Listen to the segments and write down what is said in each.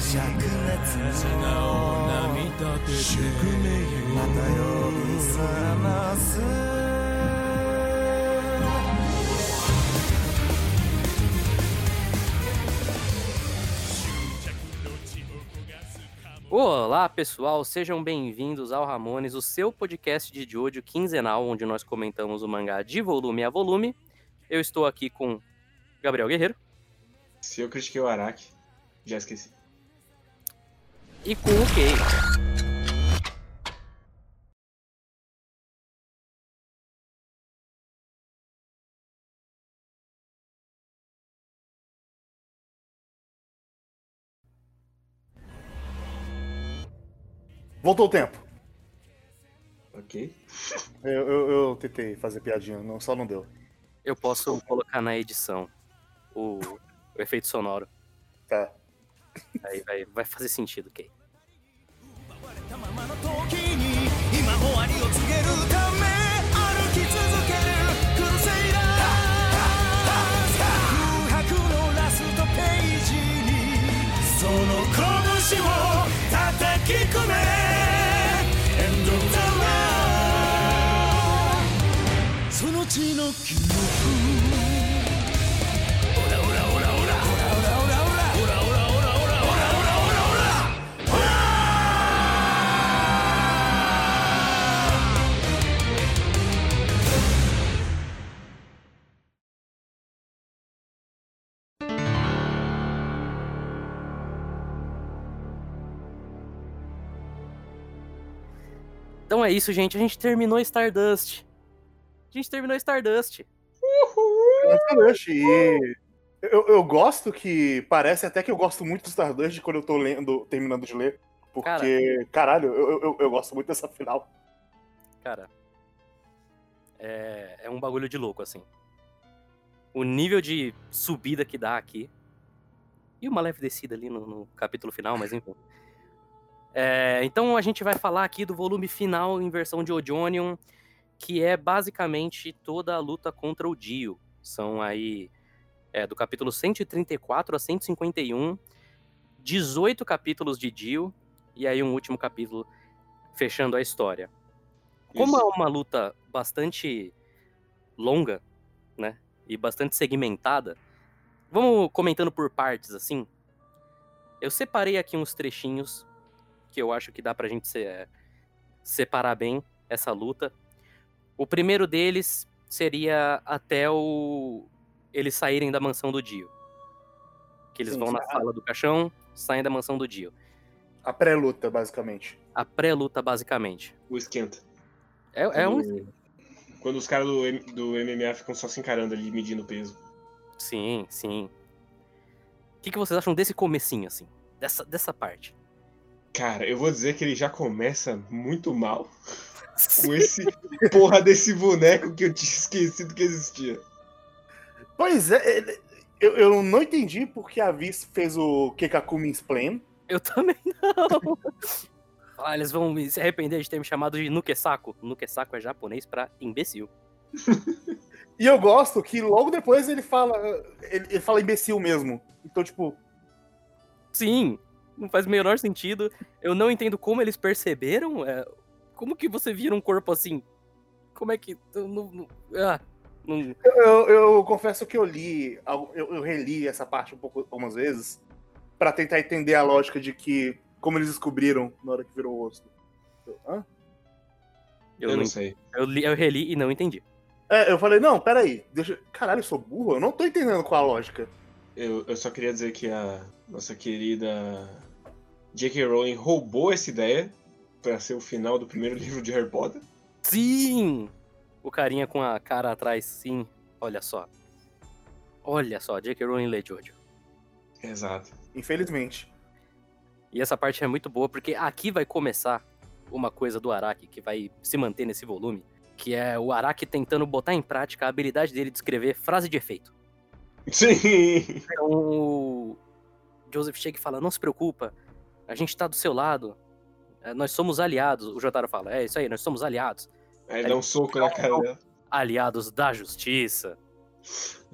灼熱の宿命また呼び覚ます「Olá, pessoal, sejam bem-vindos ao Ramones, o seu podcast de Jojo quinzenal, onde nós comentamos o mangá de volume a volume. Eu estou aqui com Gabriel Guerreiro Se eu critiquei o Araki, já esqueci. e com o Kei. Voltou o tempo. Ok? Eu, eu, eu tentei fazer piadinha, não, só não deu. Eu posso colocar na edição o, o efeito sonoro. Tá. Aí vai, vai fazer sentido, Kei. Então é isso, gente. A gente terminou Stardust. A gente terminou Stardust. Stardust. E eu, eu gosto que. Parece até que eu gosto muito do Stardust quando eu tô lendo, terminando de ler. Porque, caralho, eu, eu, eu gosto muito dessa final. Cara, é, é um bagulho de louco, assim. O nível de subida que dá aqui. E uma leve descida ali no, no capítulo final, mas enfim. É, então a gente vai falar aqui do volume final em versão de Odionion, que é basicamente toda a luta contra o Dio. São aí é, do capítulo 134 a 151, 18 capítulos de Dio, e aí um último capítulo fechando a história. Como é uma luta bastante longa, né? E bastante segmentada, vamos comentando por partes, assim. Eu separei aqui uns trechinhos que eu acho que dá pra gente se- é, separar bem essa luta. O primeiro deles seria até o eles saírem da mansão do Dio. Que eles Sim, vão sim. na sala do caixão, saem da mansão do Dio. A pré-luta, basicamente. A pré-luta, basicamente. O esquenta. É, é um. Quando- Quando os caras do, do MMA ficam só se encarando ali, medindo peso. Sim, sim. O que, que vocês acham desse comecinho, assim? Dessa, dessa parte? Cara, eu vou dizer que ele já começa muito mal com esse porra desse boneco que eu tinha esquecido que existia. Pois é, ele- eu, eu não entendi porque a Viz fez o Kekakumi Explain. Eu também não. ah, eles vão me- se arrepender de ter me chamado de Nukesako. Nukesako é japonês pra imbecil. E eu gosto que logo depois ele fala. Ele, ele fala imbecil mesmo. Então, tipo, Sim, não faz o menor sentido. Eu não entendo como eles perceberam. é, como que você vira um corpo assim? Como é que. eu não- não- ah, não- Eu, eu confesso que eu li, eu, eu reli essa parte um pouco algumas vezes pra tentar entender a lógica de que como eles descobriram na hora que virou o rosto. Eu, Hã? eu, Eu, não, não sei. eu, li- eu reli e não entendi. É, eu falei, não, peraí, deixa. Caralho, eu sou burro? Eu não tô entendendo qual a lógica. Eu, eu só queria dizer que a nossa querida J.K. Rowling roubou essa ideia pra ser o final do primeiro livro de Harry Potter. Sim! O carinha com a cara atrás, sim. Olha só. Olha só, J.K. Rowling lê Jojo. Exato. Infelizmente. E essa parte é muito boa, porque aqui vai começar uma coisa do Araki que vai se manter nesse volume, que é o Araki tentando botar em prática a habilidade dele de escrever frase de efeito. Sim! Então o Joseph chega e fala, não se preocupa, a gente tá do seu lado, é, nós somos aliados. O Jotaro fala, é isso aí, nós somos aliados. Aí ele dá um soco na cara dela. Aliados da justiça.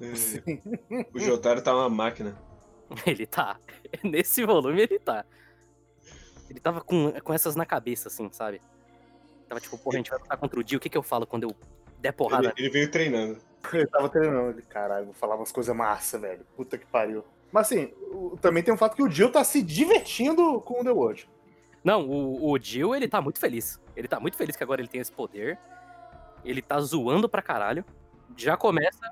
É, O Jotaro tá uma máquina. Ele tá. Nesse volume ele tá. Ele tava com, com essas na cabeça, assim, sabe? Tava tipo, porra, a gente vai lutar contra o Dio, o que que eu falo quando eu der porrada? Ele, ele veio treinando. Ele tava treinando, ele, caralho, vou falar umas coisas massa, velho. Puta que pariu. Mas assim, o- também tem um fato que o Jill tá se divertindo com o The World. Não, o, o Jill, ele tá muito feliz. Ele tá muito feliz que agora ele tem esse poder. Ele tá zoando pra caralho. Já começa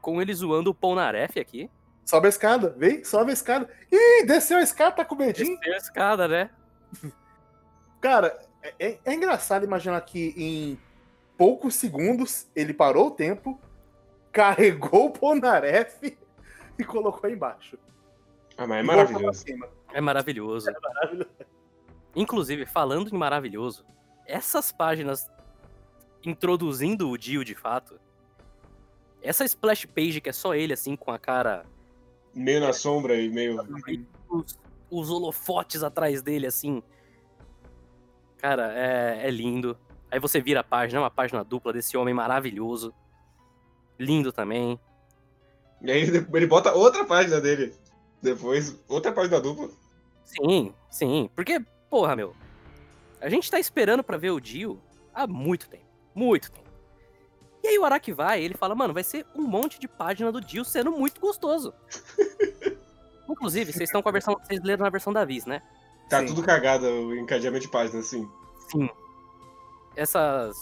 com ele zoando o Polnareff aqui. Sobe a escada, vem, sobe a escada. Ih, desceu a escada, tá com medinho. Desceu a escada, né? Cara, é, é- é engraçado imaginar que em poucos segundos ele parou o tempo, carregou o Ponaref e colocou aí embaixo. Ah, mas é voltou pra maravilhoso. É maravilhoso. Maravilhoso. Inclusive, falando em maravilhoso, essas páginas introduzindo o Dio de fato, essa splash page que é só ele, assim, com a cara. Meio na sombra e meio. Os, os holofotes atrás dele, assim. Cara, é, é lindo. Aí você vira a página, é uma página dupla desse homem maravilhoso. Lindo também. E aí ele ele bota outra página dele. Depois, outra página dupla. Sim, sim. Porque, porra, meu. A gente tá esperando pra ver o Dio há muito tempo. Muito tempo. E aí o Araki vai, ele fala, mano, vai ser um monte de página do Dio sendo muito gostoso. Inclusive, vocês estão com a versão. Vocês leram na versão da Viz, né? Tá Sim. tudo cagado o encadeamento de página, assim. Sim. Essas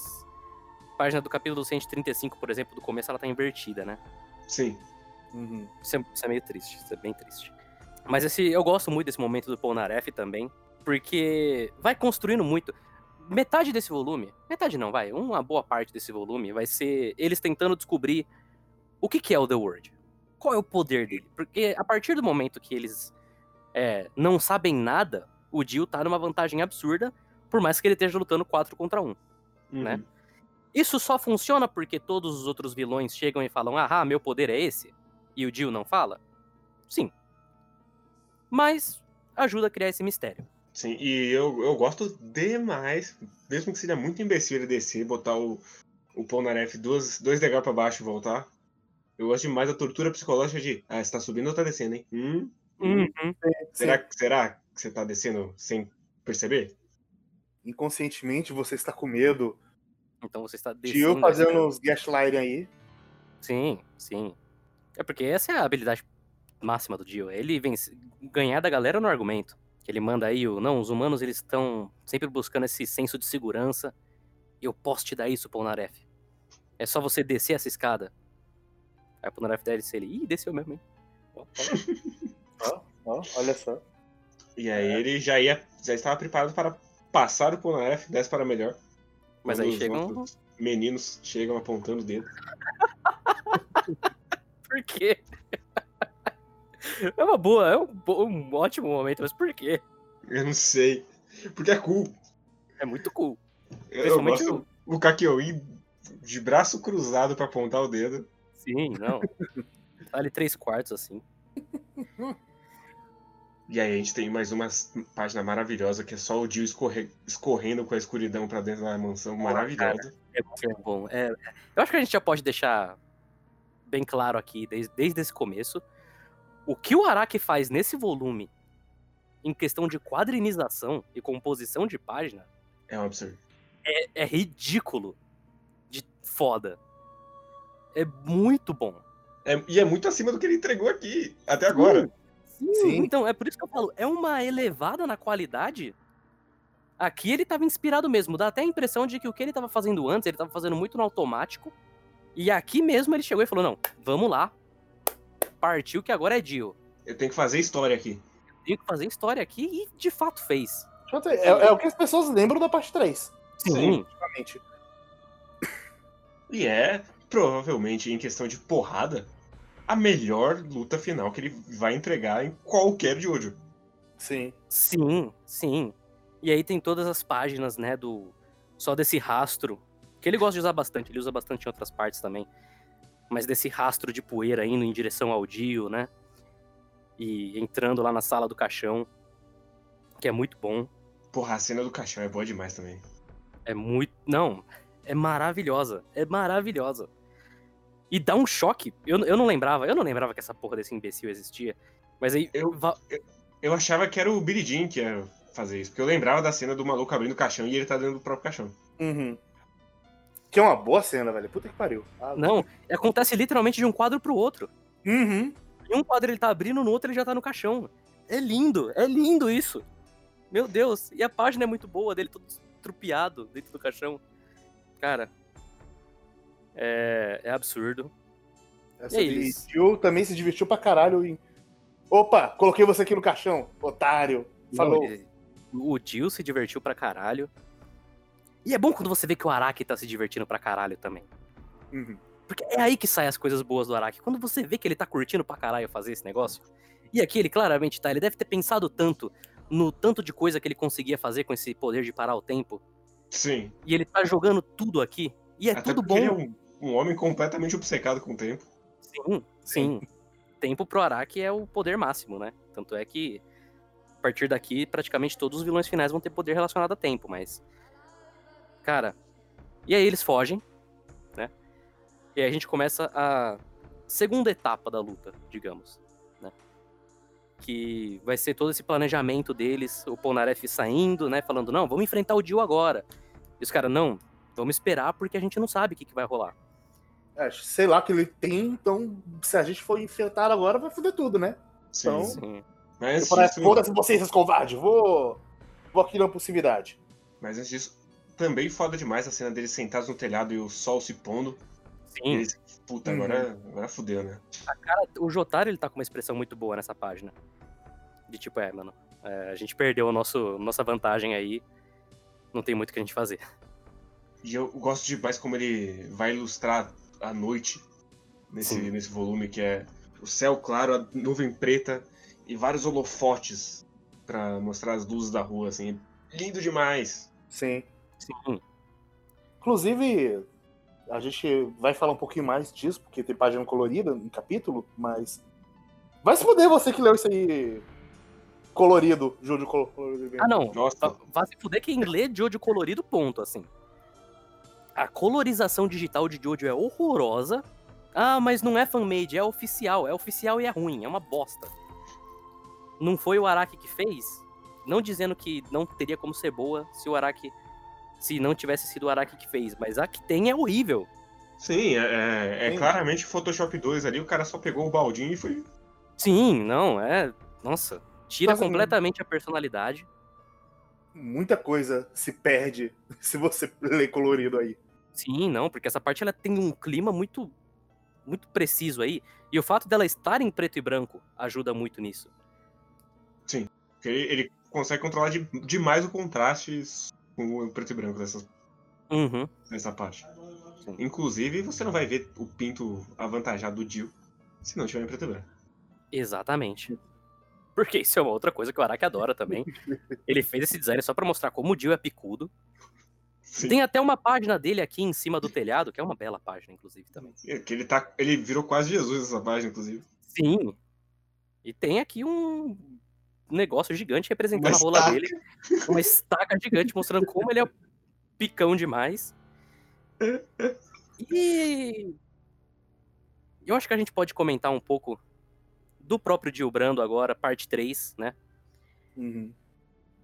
páginas do capítulo 135, por exemplo, do começo, ela tá invertida, né? Sim. Uhum. Isso é, isso é meio triste, isso é bem triste. Mas esse, eu gosto muito desse momento do Polnareff também, porque vai construindo muito. Metade desse volume, metade não, vai, uma boa parte desse volume vai ser eles tentando descobrir o que, que é o The Word. Qual é o poder dele? Porque a partir do momento que eles é, não sabem nada, o Dio tá numa vantagem absurda, por mais que ele esteja lutando 4 contra 1. Uhum. Né? Isso só funciona porque todos os outros vilões chegam e falam: Ah, meu poder é esse? E o Dio não fala? Sim. Mas ajuda a criar esse mistério. Sim, e eu, eu gosto demais, mesmo que seja muito imbecil ele descer, botar o, o Polnareff dois, dois degraus pra baixo e voltar. Eu gosto demais da tortura psicológica de, ah, você tá subindo ou tá descendo, hein? Hum? Uhum. Será, que- será que você tá descendo sem perceber? Inconscientemente você está com medo. Então você está descendo. fazendo os gaslighting aí. Sim, sim. É porque essa é a habilidade máxima do Dio. é Ele vence... ganhar da galera no argumento. Que ele manda aí o. Não, os humanos eles estão sempre buscando esse senso de segurança. Eu posso te dar isso, Polnareff. É só você descer essa escada. Aí o Polnareff desce ele. Ih, desceu mesmo, hein? Ó, ó. Olha só. E aí ele já ia, já estava preparado para passar o Polnareff, desce para melhor. Mas Quando aí os chegam. Meninos chegam apontando o dedo. Por quê? É uma boa, é um, um ótimo momento, mas por quê? Eu não sei. Porque é cool. É muito cool. Eu, gosto o Kakyoin de braço cruzado para apontar o dedo. Sim, não. Vale três quartos, assim. E aí a gente tem mais uma página maravilhosa que é só o Dio escorre- escorrendo com a escuridão pra dentro da mansão maravilhosa. É muito bom. É, eu acho que a gente já pode deixar bem claro aqui, desde, desde esse começo, o que o Araki faz nesse volume, em questão de quadrinização e composição de página, É um absurdo. é, é ridículo de foda. É muito bom. É- e é muito acima do que ele entregou aqui, até agora. Sim, Sim. Então, é por isso que eu falo, é uma elevada na qualidade. Aqui ele tava inspirado mesmo, dá até a impressão de que o que ele tava fazendo antes, ele tava fazendo muito no automático. E aqui mesmo ele chegou e falou: não, vamos lá. Partiu que agora é Dio. Eu tenho que fazer história aqui. Tenho que fazer história aqui e de fato fez. Eu É, é o que as pessoas lembram da parte 3. Sim. Basicamente. E é, provavelmente, em questão de porrada, a melhor luta final que ele vai entregar em qualquer Jojo. Sim. Sim, sim. E aí tem todas as páginas, né, do. Só desse rastro. Que ele gosta de usar bastante, ele usa bastante em outras partes também. Mas desse rastro de poeira indo em direção ao Dio, né? E entrando lá na sala do caixão. Que é muito bom. Porra, a cena do caixão é boa demais também. É muito. Não, é maravilhosa. É maravilhosa. E dá um choque. Eu, eu não lembrava, eu não lembrava que essa porra desse imbecil existia. Mas aí. Eu- va- Eu achava que era o Billy Jean que ia fazer isso, porque eu lembrava da cena do maluco abrindo o caixão e ele tá dentro do próprio caixão. Uhum. Que é uma boa cena, velho. Puta que pariu. Ah, Não, acontece literalmente de um quadro pro outro. Uhum. Em um quadro ele tá abrindo, no outro ele já tá no caixão. É lindo, é lindo isso. Meu Deus, e a página é muito boa dele todo trupiado dentro do caixão. Cara, é, é absurdo. Essa eles- Jill também se divertiu pra caralho em. Opa, coloquei você aqui no caixão, otário. Falou. Não, O Jill se divertiu pra caralho. E é bom quando você vê que o Araki tá se divertindo pra caralho também. Uhum. Porque é aí que saem as coisas boas do Araki. Quando você vê que ele tá curtindo pra caralho fazer esse negócio. E aqui ele claramente tá. Ele deve ter pensado tanto no tanto de coisa que ele conseguia fazer com esse poder de parar o tempo. Sim. E ele tá jogando tudo aqui. E é Até tudo bom. ele é um, um homem completamente obcecado com o tempo. Sim, sim. Tempo pro Araki é o poder máximo, né? Tanto é que a partir daqui praticamente todos os vilões finais vão ter poder relacionado a tempo, mas cara, e aí eles fogem, né? E aí a gente começa a segunda etapa da luta, digamos, né? Que vai ser todo esse planejamento deles, o Polnareff saindo, né, falando: "Não, vamos enfrentar o Dio agora". E os caras: "Não, vamos esperar porque a gente não sabe o que, que vai rolar". É, sei lá que ele tem, então se a gente for enfrentar agora, vai foder tudo, né? Sim. Então- Sim. Mas Foda-se vocês, seus covardes, vou. Vou aqui na possibilidade. mas antes disso, também foda demais a cena deles sentados no telhado e o sol se pondo. Sim. eles, puta, Uhum. agora, agora fudeu, né? Cara, o Jotaro ele tá com uma expressão muito boa nessa página. De tipo, é, mano, é, a gente perdeu a nosso, nossa vantagem aí. Não tem muito o que a gente fazer. E eu gosto demais como ele vai ilustrar a noite nesse, Sim. nesse volume, que é o céu claro, a nuvem preta e vários holofotes pra mostrar as luzes da rua, assim. Lindo demais. Sim. Sim. Inclusive, a gente vai falar um pouquinho mais disso, porque tem página colorida no capítulo, mas. Vai se fuder você que leu isso aí colorido, Júlio colo- colorido. Ah, não. Nossa, Vai- Vai se fuder quem lê Jojo colorido, ponto, assim. A colorização digital de Jojo é horrorosa. Ah, mas não é fan-made, é oficial. É oficial e é ruim, é uma bosta. Não foi o Araki que fez? Não dizendo que não teria como ser boa se o Araki. Se não tivesse sido o Araki que fez, mas a que tem é horrível. sim, é, é- é Sim. claramente Photoshop 2 ali, o cara só pegou o baldinho e foi. Sim, não, é. Nossa, tira Mas, assim, completamente a personalidade. Muita coisa se perde se você lê colorido aí. Sim, não, porque essa parte ela tem um clima muito muito preciso aí, e o fato dela estar em preto e branco ajuda muito nisso. Porque ele, ele consegue controlar de- demais o contraste com o preto e branco dessa, Uhum. dessa parte. Sim. Inclusive, você não vai ver o pinto avantajado do Dio se não tiver em preto e branco. Exatamente. Porque isso é uma outra coisa que o Araki adora também. Ele fez esse design só pra mostrar como o Dio é picudo. Sim. Tem até uma página dele aqui em cima do telhado, que é uma bela página, inclusive, também. É Que ele, tá, ele virou quase Jesus essa página, inclusive. Sim. E tem aqui um negócio gigante representando Uma a rola estaca. dele. Uma estaca gigante mostrando como ele é picão demais. E eu acho que a gente pode comentar um pouco do próprio Dio Brando agora, parte 3, né? Uhum.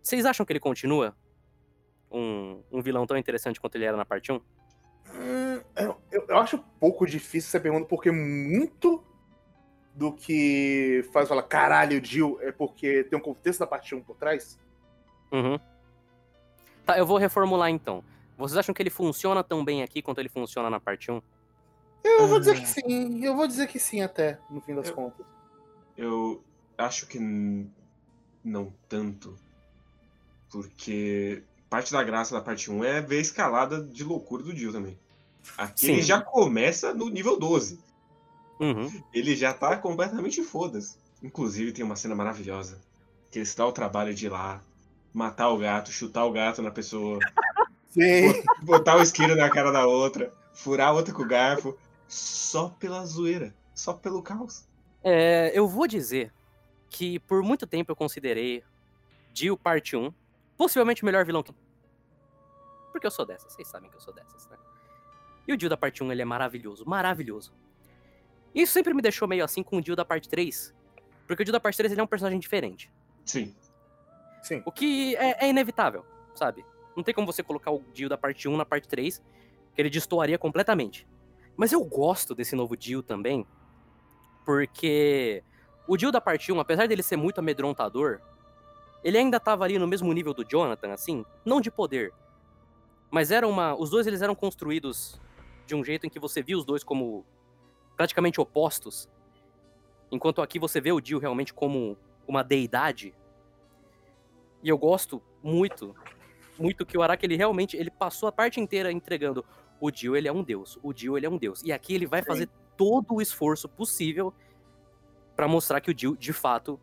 Vocês acham que ele continua um, um vilão tão interessante quanto ele era na parte 1? Hum, eu, eu- eu acho um pouco difícil essa pergunta, porque muito do que faz falar caralho, Jill, é porque tem um contexto da parte 1 por trás. Uhum. Tá, eu vou reformular então. Vocês acham que ele funciona tão bem aqui quanto ele funciona na parte 1? Eu vou dizer Ah. que sim, eu vou dizer que sim até, no fim das Eu- contas. Eu acho que não tanto. Porque parte da graça da parte 1 é ver a escalada de loucura do Dio também. Aqui Sim. ele já começa no nível 12. Uhum. Ele já tá completamente foda-se. Inclusive tem uma cena maravilhosa. Que ele se dá o trabalho de ir lá, matar o gato, chutar o gato na pessoa, Sim. botar o isqueiro na cara da outra, furar a outra com o garfo, só pela zoeira, só pelo caos. É, eu vou dizer que por muito tempo eu considerei Dio parte 1 possivelmente o melhor vilão que. Porque eu sou dessas, vocês sabem que eu sou dessas, né? E o Dio da parte 1 ele é maravilhoso, maravilhoso. Isso sempre me deixou meio assim com o Dio da parte 3. Porque o Jill da parte 3 ele é um personagem diferente. Sim. Sim. O que é, é inevitável, sabe? Não tem como você colocar o Jill da parte 1 na parte 3, que ele destoaria completamente. Mas eu gosto desse novo Jill também, porque o Jill da parte 1, apesar dele ser muito amedrontador, ele ainda tava ali no mesmo nível do Jonathan, assim, não de poder. Mas era uma. Os dois eles eram construídos de um jeito em que você via os dois como praticamente opostos. Enquanto aqui você vê o Jill realmente como uma deidade. E eu gosto muito, muito que o Araki ele realmente ele passou a parte inteira entregando o Jill ele é um deus, o Jill ele é um deus. E aqui ele vai Sim. fazer todo o esforço possível pra mostrar que o Jill, de fato,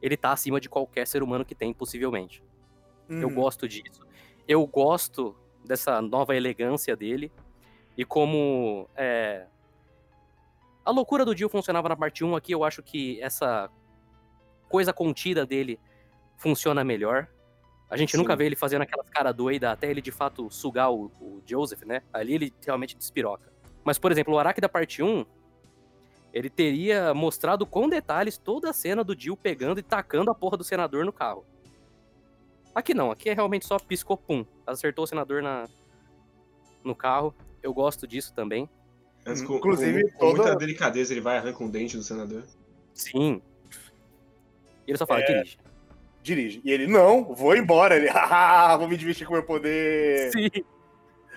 ele tá acima de qualquer ser humano que tem, possivelmente. Eu Uhum. gosto disso. Eu gosto dessa nova elegância dele. E como é, a loucura do Jill funcionava na parte 1, aqui eu acho que essa coisa contida dele funciona melhor. A gente nunca Sim. vê ele fazendo aquelas cara doida até ele de fato sugar o, o Joseph, né? Ali ele realmente despiroca. Mas, por exemplo, o Araki da parte 1, ele teria mostrado com detalhes toda a cena do Jill pegando e tacando a porra do senador no carro. Aqui não, aqui é realmente só piscou, pum. Acertou o senador na, no carro. Eu gosto disso também. Antes, Hum, com, inclusive, com, com muita toda- delicadeza, ele vai e arranca um dente do senador. Sim. E ele só fala, É. dirige. Dirige. E ele, não, vou embora. Ele, haha, vou me divertir com o meu poder. Sim.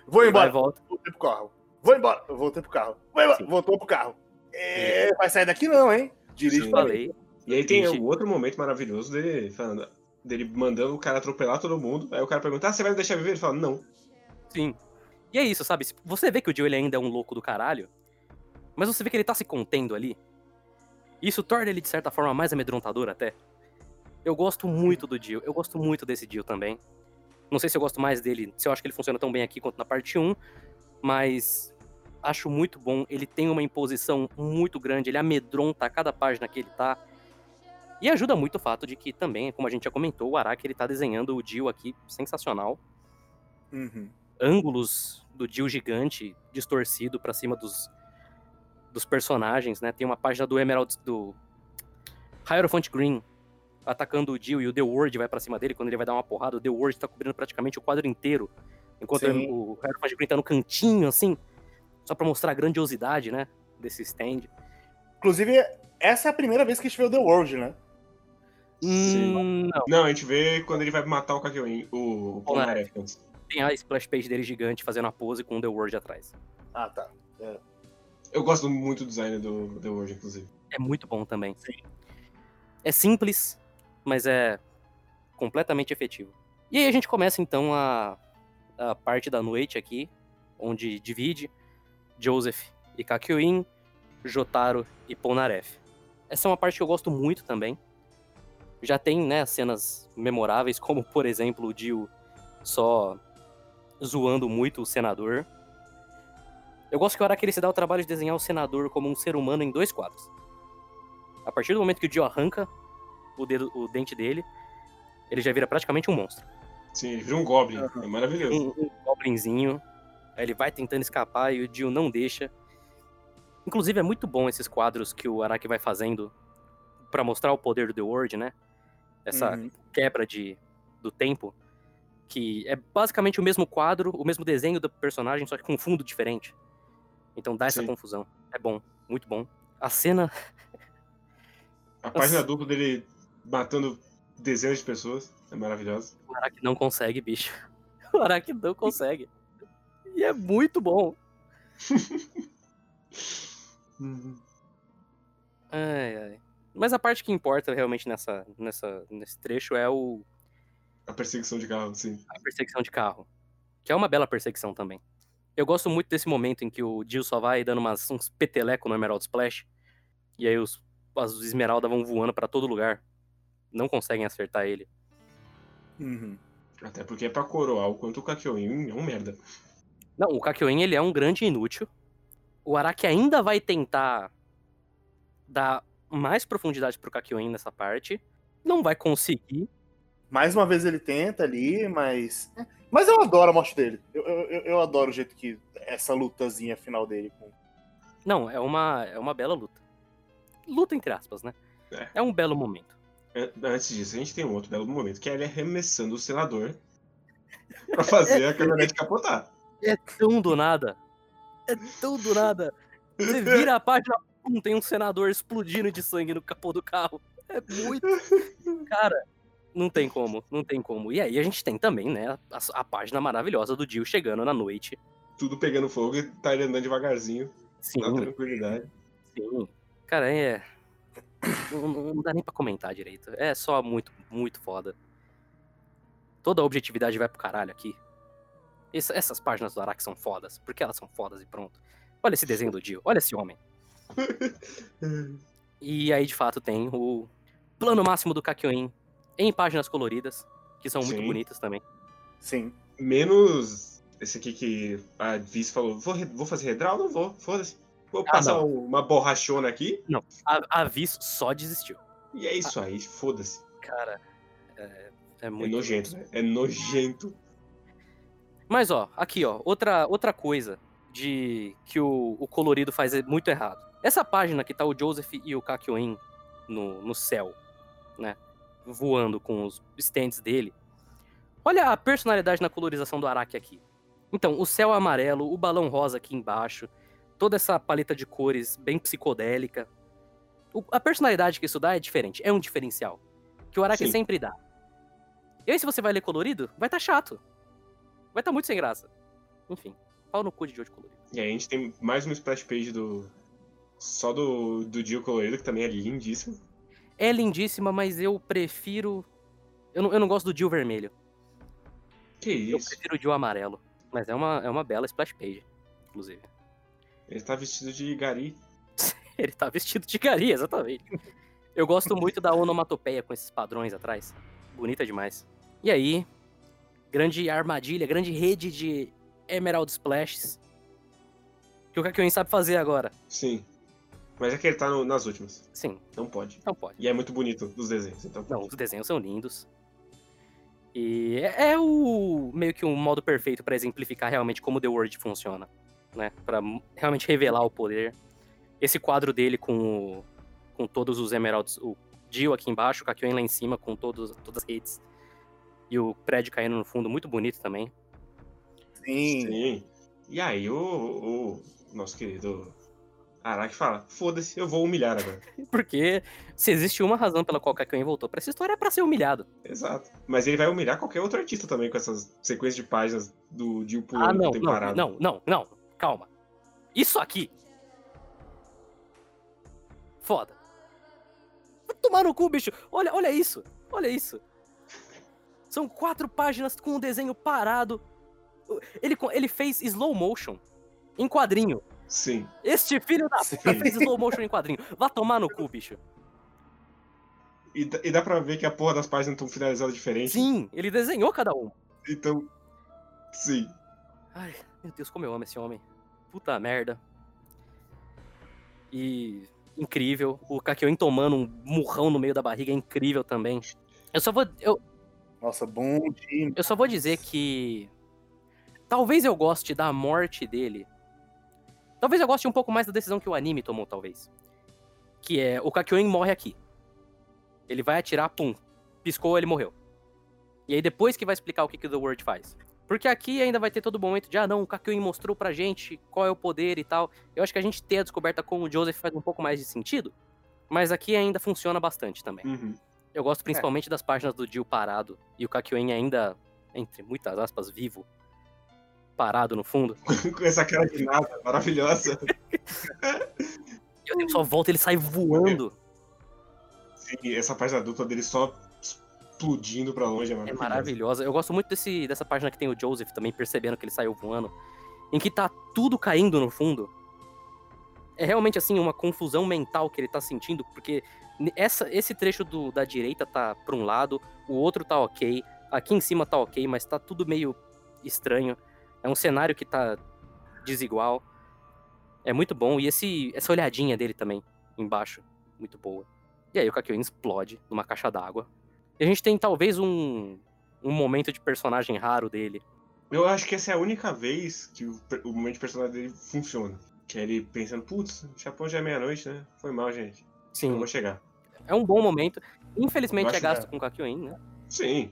Vou Ele embora. volta. Voltei pro carro. Vou embora. Eu voltei pro carro. Vou embora. Sim. Voltou pro carro. É, vai sair daqui não, hein? Dirige Sim. pra. Falei. E aí tem Ixi. o outro momento maravilhoso dele falando, dele mandando o cara atropelar todo mundo. Aí o cara pergunta, ah, você vai me deixar viver? Ele fala, não. Sim. E é isso, sabe? Você vê que o Jill ele ainda é um louco do caralho, mas você vê que ele tá se contendo ali. Isso torna ele, de certa forma, mais amedrontador até. Eu gosto muito do Jill. Eu gosto muito desse Jill também. Não sei se eu gosto mais dele, se eu acho que ele funciona tão bem aqui quanto na parte 1, mas acho muito bom. Ele tem uma imposição muito grande, ele amedronta a cada página que ele tá. E ajuda muito o fato de que também, como a gente já comentou, o Araki ele tá desenhando o Jill aqui sensacional Uhum. Ângulos do Jill gigante distorcido pra cima dos, dos personagens, né? Tem uma página do Emerald do Hierophant Green atacando o Jill e o The Word vai pra cima dele quando ele vai dar uma porrada, o The Word tá cobrindo praticamente o quadro inteiro, enquanto Sim. o Hierophant Green tá no cantinho assim, só pra mostrar a grandiosidade, né, desse stand. Inclusive, essa é a primeira vez que a gente vê o The World, né? Sim. Hum, não, Não, a gente vê quando ele vai matar o Kakyoin, o, Polnareff. Tem a splash page dele gigante fazendo a pose com o The Word atrás. Ah, tá. Eu gosto muito do design do The World, inclusive. É muito bom também. Sim. É simples, mas é completamente efetivo. E aí a gente começa então a, a parte da noite aqui, onde divide Joseph e Kakyoin, Jotaro e Polnareff. Essa é uma parte que eu gosto muito também. Já tem, né, cenas memoráveis, como por exemplo o Dio só zoando muito o senador. Eu gosto que o Araki ele se dá o trabalho de desenhar o senador como um ser humano em dois quadros. A partir do momento que o Dio arranca o, dedo, o dente dele, ele já vira praticamente um monstro. Sim, ele vira um Goblin. Aham. É maravilhoso. Um, um goblinzinho. Aí ele vai tentando escapar e o Dio não deixa. Inclusive, é muito bom esses quadros que o Araki vai fazendo pra mostrar o poder do The World, né? Essa Uhum. quebra de, do tempo. Que é basicamente o mesmo quadro, o mesmo desenho do personagem, só que com um fundo diferente. Então dá essa Sim. confusão. É bom, muito bom. A cena A página dupla dele matando dezenas de pessoas é maravilhosa. O Araki não consegue, bicho. O Araki não consegue. E é muito bom. Ai, ai. Mas a parte que importa realmente nessa, nessa, nesse trecho é o, A perseguição de carro, sim. a perseguição de carro. Que é uma bela perseguição também. Eu gosto muito desse momento em que o Jill só vai dando umas, uns peteleco no Emerald Splash. E aí os, as esmeraldas vão voando pra todo lugar. Não conseguem acertar ele. Uhum. Até porque é pra coroar o quanto o Kakyoin é um merda. Não, o Kakyoin ele é um grande inútil. O Araki ainda vai tentar dar mais profundidade pro Kakyoin nessa parte. Não vai conseguir. Mais uma vez ele tenta ali, mas. Mas eu adoro a morte dele. Eu, eu, eu- adoro o jeito que. Essa lutazinha final dele com. Não, é uma, é uma bela luta. Luta entre aspas, né? É. É um belo momento. An- Antes disso, a gente tem um outro belo momento, que é ele arremessando o senador pra fazer a caminhonete capotar. É tão do nada. É tão do nada. Você vira a página, pum, tem um senador explodindo de sangue no capô do carro. É muito. Cara, não tem como, não tem como. E aí a gente tem também, né, a, a página maravilhosa do Jill chegando na noite. Tudo pegando fogo e tá ele andando devagarzinho, Sim, na tranquilidade. sim. Cara, é. Não, não dá nem pra comentar direito. É só muito, muito foda. Toda a objetividade vai pro caralho aqui. Essa- essas páginas do Araki são fodas, porque elas são fodas e pronto. Olha esse desenho do Jill, olha esse homem. E aí, de fato, tem o plano máximo do Kakyoin em páginas coloridas, que são muito Sim. bonitas também. Sim. Menos esse aqui que a Viz falou, vou, vou fazer redral? Não vou, foda-se. Vou passar não. um- uma borrachona aqui, A, a Viz só desistiu. e é isso aí, foda-se. Cara, é, é É muito. nojento, né? É nojento. Mas, ó, aqui, ó, outra, outra coisa de que o, o colorido faz é muito errado. Essa página que tá o Joseph e o Kakyoin no, no céu, né? Voando com os stands dele. Olha a personalidade na colorização do Araki aqui. Então, o céu amarelo, o balão rosa aqui embaixo, toda essa paleta de cores bem psicodélica. O- a personalidade que isso dá é diferente, é um diferencial. Que o Araki Sim. sempre dá. E aí, se você vai ler colorido, vai tá chato. Vai tá muito sem graça. Enfim, pau no cu de Jojo colorido. E aí a gente tem mais uma splash page do. Só do, do Dio colorido, que também é lindíssimo. É lindíssima, mas eu prefiro. Eu não, eu não gosto do Jill vermelho. Que Eu isso? prefiro o Jill amarelo. Mas é uma, é uma bela splash page, inclusive. Ele tá vestido de gari. Ele tá vestido de gari, exatamente. Eu gosto muito da onomatopeia com esses padrões atrás. Bonita demais. E aí, grande armadilha, grande rede de Emerald Splashes. Que o Kakyoin sabe fazer agora. Sim. Mas é que ele tá no- nas últimas. Sim, Não pode. não pode. E é muito bonito os desenhos, então Não, os desenhos são lindos. E é, é o meio que um modo perfeito pra exemplificar realmente como The World funciona, né? Para realmente revelar o poder. Esse quadro dele com o- com todos os emeralds, o Jill aqui embaixo, o Kakyoin lá em cima com todos todas as redes. E o prédio caindo no fundo, muito bonito também. Sim. Sim. E aí o, o nosso querido Araki fala, foda-se, eu vou humilhar agora. Porque se existe uma razão pela qual o Kakyoin voltou pra essa história é pra ser humilhado. Exato. Mas ele vai humilhar qualquer outro artista também com essas sequências de páginas do Dio pulando Ah, não, não, parado. não, não, não. Calma. Isso aqui. Foda. Vai tomar no cu, bicho. Olha, olha isso. Olha isso. São quatro páginas com o desenho parado. Ele, ele fez slow motion em quadrinho. Sim. Este filho da puta fez slow motion em quadrinho. Vá tomar no cu, bicho. E, dá- e dá pra ver que a porra das páginas estão finalizadas diferente. Sim, ele desenhou cada um. Então, sim. Ai, meu Deus, como eu amo esse homem. Puta merda. E incrível. O Kakyoin tomando um murrão no meio da barriga é incrível também. Eu só vou, eu, Nossa, bom time. eu só vou dizer que talvez eu goste da morte dele. Talvez eu goste um pouco mais da decisão que o anime tomou, talvez. Que é o Kakyoin morre aqui. Ele vai atirar, pum. Piscou, ele morreu. E aí depois que vai explicar o que, que o The Word faz. Porque aqui ainda vai ter todo o momento de, ah não, o Kakyoin mostrou pra gente qual é o poder e tal. Eu acho que a gente ter a descoberta com o Joseph faz um pouco mais de sentido. Mas aqui ainda funciona bastante também. Uhum. Eu gosto principalmente das páginas do Jill parado e o Kakyoin ainda, entre muitas aspas, vivo. Parado no fundo. Com essa cara de nada, maravilhosa. E o tempo só volta e ele sai voando. Sim, essa página dupla dele só explodindo pra longe é É maravilhosa. maravilhosa. Eu gosto muito desse, dessa página que tem o Joseph também percebendo que ele saiu voando. Em que tá tudo caindo no fundo. É realmente assim uma confusão mental que ele tá sentindo, porque essa, esse trecho do, da direita tá pra um lado, o outro tá ok, aqui em cima tá ok, mas tá tudo meio estranho. É um cenário que tá desigual. É muito bom. E esse, essa olhadinha dele também, embaixo, muito boa. E aí o Kakyoin explode numa caixa d'água. E a gente tem talvez um, um momento de personagem raro dele. Eu acho que essa é a única vez que o, o momento de personagem dele funciona. Que é ele pensando, putz, o Japão já é meia-noite, né? Foi mal, gente. Eu Sim, vou chegar. É um bom momento. Infelizmente é gasto que com o Kakyoin, né? Sim.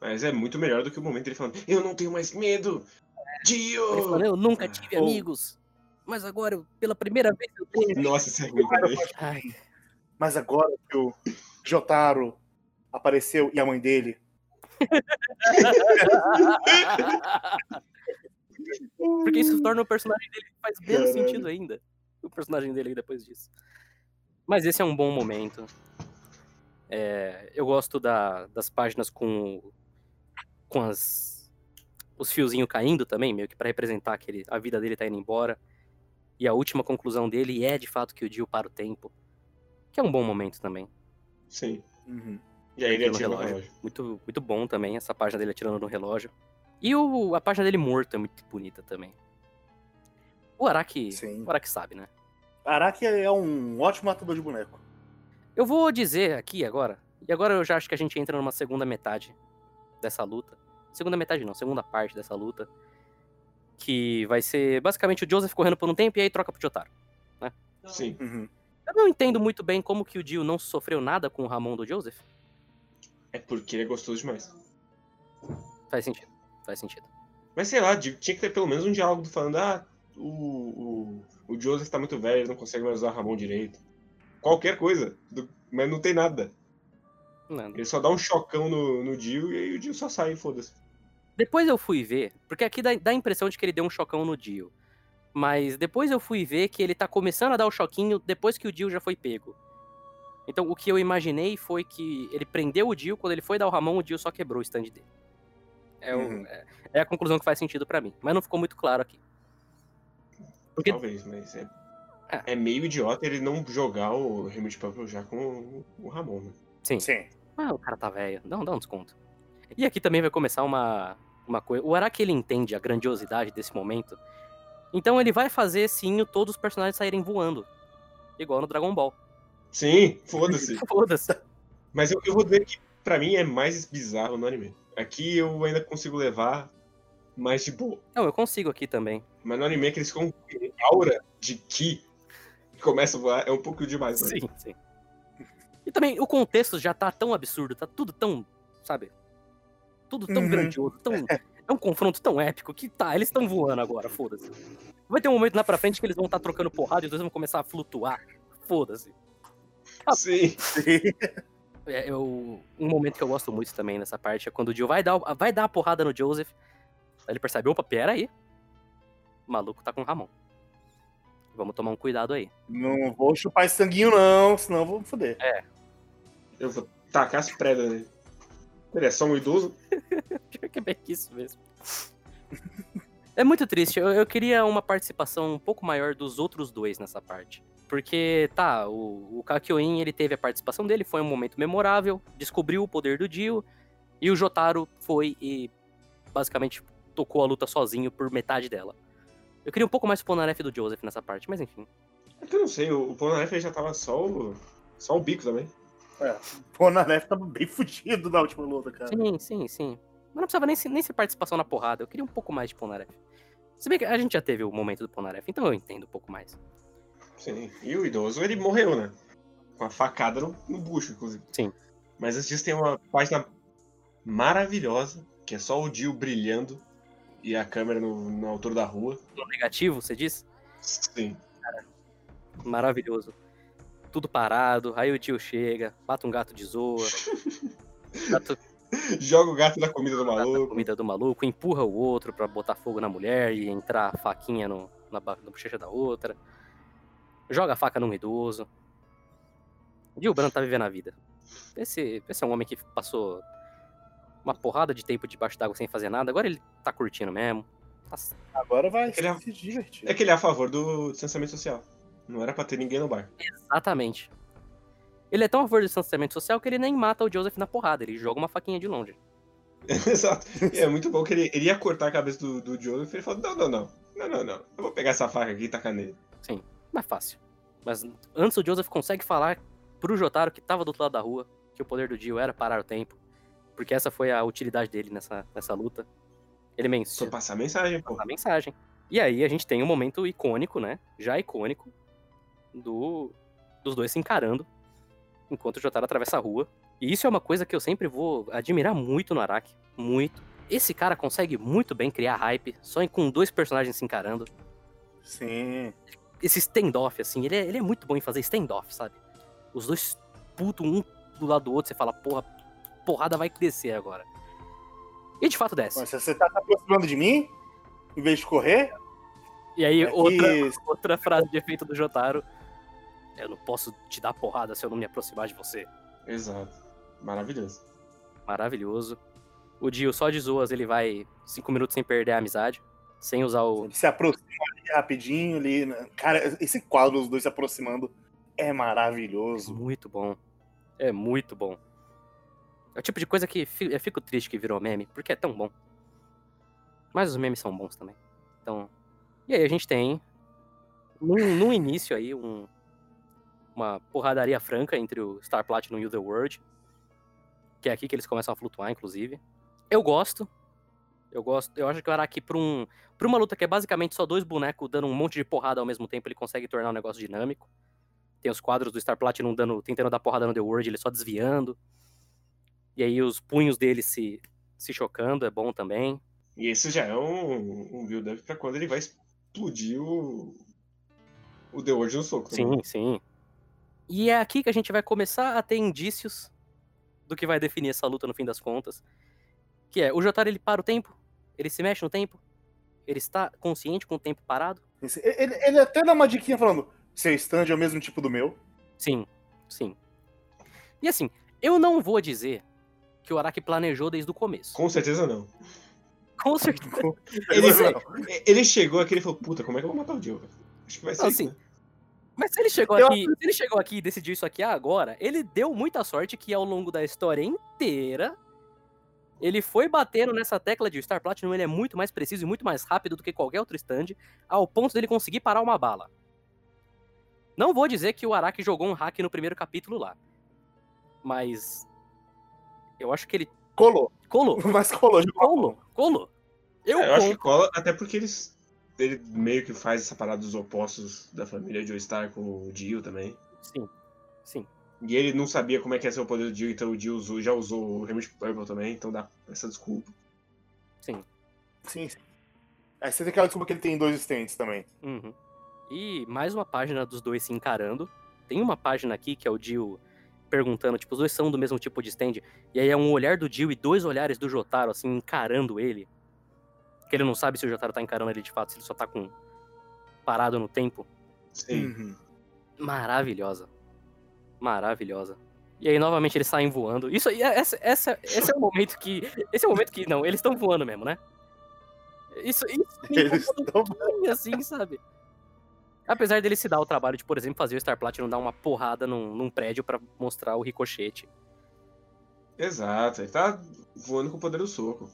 Mas é muito melhor do que o momento dele falando, eu não tenho mais medo! Ele falando, Dio! eu nunca tive Ou- amigos. Mas agora, pela primeira vez, eu tenho. Nossa, isso é ruim também. Mas agora que o Jotaro apareceu e a mãe dele. Porque isso torna o personagem dele que faz menos Caralho. sentido ainda. O personagem dele depois disso. Mas esse é um bom momento. É, eu gosto da- das páginas com, com as, os fiozinhos caindo também, meio que pra representar que ele, a vida dele tá indo embora. E a última conclusão dele é de fato que o Dio para o tempo. Que é um bom momento também. Sim. Uhum. E aí ele atira no relógio. relógio. Muito, muito bom também, essa página dele atirando no relógio. E o, a página dele morto é muito bonita também. O Araki, Sim. o Araki sabe, né? Araki é um ótimo matador de boneco. Eu vou dizer aqui agora, e agora eu já acho que a gente entra numa segunda metade dessa luta. Segunda metade não, segunda parte dessa luta. Que vai ser basicamente o Joseph correndo por um tempo e aí troca pro Jotaro. Sim. Uhum. Eu não entendo muito bem como que o Dio não sofreu nada com o Ramon do Joseph. É porque ele é gostoso demais. Faz sentido, faz sentido. Mas sei lá, tinha que ter pelo menos um diálogo falando, ah, o, o, o Joseph tá muito velho, ele não consegue mais usar a Ramon direito. Qualquer coisa. do- mas não tem nada. Não, Ele só dá um chocão no, no Dio e aí o Dio só sai e foda-se. Depois eu fui ver, porque aqui dá, dá a impressão de que ele deu um chocão no Dio. Mas depois eu fui ver que ele tá começando a dar o choquinho depois que o Dio já foi pego. Então o que eu imaginei foi que ele prendeu o Dio, quando ele foi dar o Ramon, o Dio só quebrou o stand dele. É, o- Uhum. é- é a conclusão que faz sentido pra mim. Mas não ficou muito claro aqui. Porque Talvez, mas é, É. é meio idiota ele não jogar o Helmut Purple já com o, o Ramon, né? Sim. Sim. Ah, o cara tá velho. Dá, dá um desconto. E aqui também vai começar uma, uma coisa. O Araki ele entende a grandiosidade desse momento. Então ele vai fazer sim todos os personagens saírem voando. Igual no Dragon Ball. Sim, foda-se. Foda-se. Mas eu, eu vou dizer que pra mim é mais bizarro no anime. Aqui eu ainda consigo levar mais de boa. Não, eu consigo aqui também. Mas no anime é que eles com aura de Ki começam a voar, é um pouco demais. Né? Sim, sim. E também o contexto já tá tão absurdo, tá tudo tão, sabe? Tudo tão Uhum. grandioso, tão. É um confronto tão épico que tá, eles estão voando agora, foda-se. Vai ter um momento lá pra frente que eles vão estar trocando porrada e os dois vão começar a flutuar. Foda-se. Sim. Sim. É, eu, um momento que eu gosto muito também nessa parte é quando o Dio vai dar, vai dar a porrada no Joseph. Aí ele percebe, opa, pera aí. O maluco tá com o Ramon. Vamos tomar um cuidado aí. Não vou chupar esse sanguinho, não, senão eu vou me foder. Eu vou tacar as predas nele. Ele é só um idoso? Pior que é bem isso mesmo. É muito triste. Eu, eu queria uma participação um pouco maior dos outros dois nessa parte. Porque, tá, o, o Kakyoin, ele teve a participação dele, foi um momento memorável, descobriu o poder do Dio, e o Jotaro foi e basicamente tocou a luta sozinho por metade dela. Eu queria um pouco mais do Polnareff e do Joseph nessa parte, mas enfim. É que eu não sei, o, o Polnareff ele já tava só o, só o bico também. Pô, na neve tava bem fudido na última luta, cara. Sim, sim, sim. Mas não precisava nem, ser- nem ser participação na porrada, eu queria um pouco mais de Polnareff. Se bem que a gente já teve o momento do Polnareff, então eu entendo um pouco mais. Sim. E o idoso, ele morreu, né? Com a facada no, no bucho, inclusive. Sim. Mas antes disso tem uma página maravilhosa, que é só o Dio brilhando e a câmera no, na altura da rua. No negativo, você diz? Sim. Maravilhoso. Tudo parado, aí o tio chega, mata um gato de zoa, gato Joga o gato na comida do maluco. comida do maluco, empurra o outro pra botar fogo na mulher e entrar a faquinha no, na, na bochecha da outra. Joga a faca num idoso. Gil Brando tá vivendo a vida. Esse, esse é um homem que passou uma porrada de tempo debaixo d'água sem fazer nada, agora ele tá curtindo mesmo. Tá Agora vai Ele é- se divertir. É que ele é a favor do distanciamento social. Não era pra ter ninguém no bar. Exatamente. Ele é tão a favor do distanciamento social que ele nem mata o Joseph na porrada, ele joga uma faquinha de longe. Exato. E é muito bom que ele, ele ia cortar a cabeça do, do Joseph e ele falou: não, não, não. Não, não, não. Eu vou pegar essa faca aqui e tacar nele. Mais fácil. Mas antes o Joseph consegue falar pro Jotaro que tava do outro lado da rua que o poder do Dio era parar o tempo. Porque essa foi a utilidade dele nessa, nessa luta. Ele Só menciona passar a mensagem, pô. a mensagem. E aí a gente tem um momento icônico, né? Já icônico, do, dos dois se encarando. enquanto o Jotaro atravessa a rua. E isso é uma coisa que eu sempre vou admirar muito no Araki. Muito. Esse cara consegue muito bem criar hype, só com dois personagens se encarando. Sim. Esse standoff, assim, ele é, ele é muito bom em fazer standoff, sabe? Os dois puto um do lado do outro, você fala, porra, porrada vai descer agora. E de fato desce. Mas você tá se aproximando de mim? Em vez de correr? E aí, É outra, que- outra frase de efeito do Jotaro. Eu não posso te dar porrada se eu não me aproximar de você. Exato. Maravilhoso. Maravilhoso. O Dio só de zoas, ele vai cinco minutos sem perder a amizade. Sem usar o. Ele se aproxima ali rapidinho ali. né? Cara, esse quadro, os dois se aproximando, é maravilhoso. Muito bom. É muito bom. É o tipo de coisa que eu fico triste que virou meme, porque é tão bom. Mas os memes são bons também. Então. E aí a gente tem. Num, num início aí, um, uma porradaria franca entre o Star Platinum e o The World. Que é aqui que eles começam a flutuar, inclusive. Eu gosto. Eu gosto. Eu acho que o Araki, pra, um, pra uma luta que é basicamente só dois bonecos dando um monte de porrada ao mesmo tempo, ele consegue tornar o negócio dinâmico. Tem os quadros do Star Platinum dando, tentando dar porrada no The World, ele só desviando. E aí os punhos dele se, se chocando, é bom também. E isso já é um, um build-up pra quando ele vai explodir o. O The World no soco. Sim, também. sim. E é aqui que a gente vai começar a ter indícios do que vai definir essa luta no fim das contas. Que é, o Jotaro ele para o tempo, ele se mexe no tempo, ele está consciente com o tempo parado. Ele, ele até dá uma diquinha falando: seu stand é o mesmo tipo do meu. Sim, sim. E assim, eu não vou dizer que o Araki planejou desde o começo. Com certeza não. Com certeza. Ele, ele chegou aqui e falou, puta, como é que eu vou matar o Dio? Acho que vai ser Não, assim, né? Mas se ele chegou Eu- aqui, se ele chegou aqui e decidiu isso aqui agora, ele deu muita sorte que ao longo da história inteira ele foi batendo nessa tecla de o Star Platinum ele é muito mais preciso e muito mais rápido do que qualquer outro stand, ao ponto dele conseguir parar uma bala. Não vou dizer que o Araki jogou um hack no primeiro capítulo lá. Mas eu acho que ele Colou. colou, Mas colou. colou, colou. Eu, É, eu acho que cola, até porque eles. Ele meio que faz essa parada dos opostos da família Joestar com o Dio também. Sim. Sim. E ele não sabia como é que ia ser o poder do Dio, então o Dio usou- já usou o Helmut Purple também, então dá essa desculpa. Sim. Sim, sim. Aí você tem aquela desculpa que ele tem dois stands também. Uhum. E mais uma página dos dois se encarando. Tem uma página aqui que é o Dio perguntando, tipo, os dois são do mesmo tipo de stand. E aí é um olhar do Dio e dois olhares do Jotaro, assim, encarando ele. Que ele não sabe se o Jotaro tá encarando ele de fato, se ele só tá com. parado no tempo. Sim. Uhum. Maravilhosa. Maravilhosa. E aí, novamente, eles saem voando. Isso aí, essa, essa, esse é o momento que. Esse é o momento que. Não, eles estão voando mesmo, né? Isso, isso me Eles estão. pouquinho, assim, sabe? Apesar dele se dar o trabalho de, por exemplo, fazer o Star Platinum dar uma porrada num, num prédio pra mostrar o ricochete. Exato, ele tá voando com o poder do soco.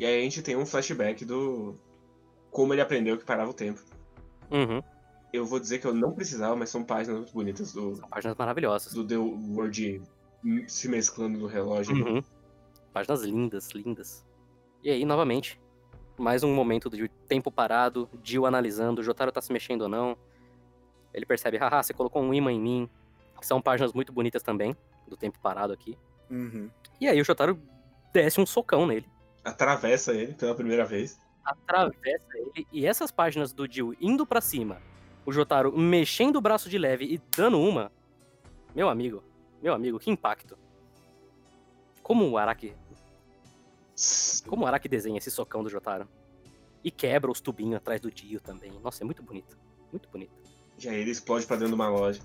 E aí a gente tem um flashback do. Como ele aprendeu que parava o tempo. Uhum. Eu vou dizer que eu não precisava, mas são páginas muito bonitas do, São páginas maravilhosas. do The World se mesclando no relógio. Uhum. Páginas lindas, lindas. E aí, novamente, mais um momento de tempo parado, Jill analisando, o Jotaro tá se mexendo ou não. Ele percebe, haha, você colocou um imã em mim. São páginas muito bonitas também, do tempo parado aqui. Uhum. E aí o Jotaro desce um socão nele, Atravessa ele pela primeira vez. atravessa ele, e essas páginas do Jill indo pra cima, o Jotaro mexendo o braço de leve e dando uma, meu amigo, meu amigo, que impacto. Como o Araki Como o Araki desenha esse socão do Jotaro. E quebra os tubinhos atrás do Dio também. Nossa, é muito bonito. Muito bonito. E aí ele explode pra dentro de uma loja.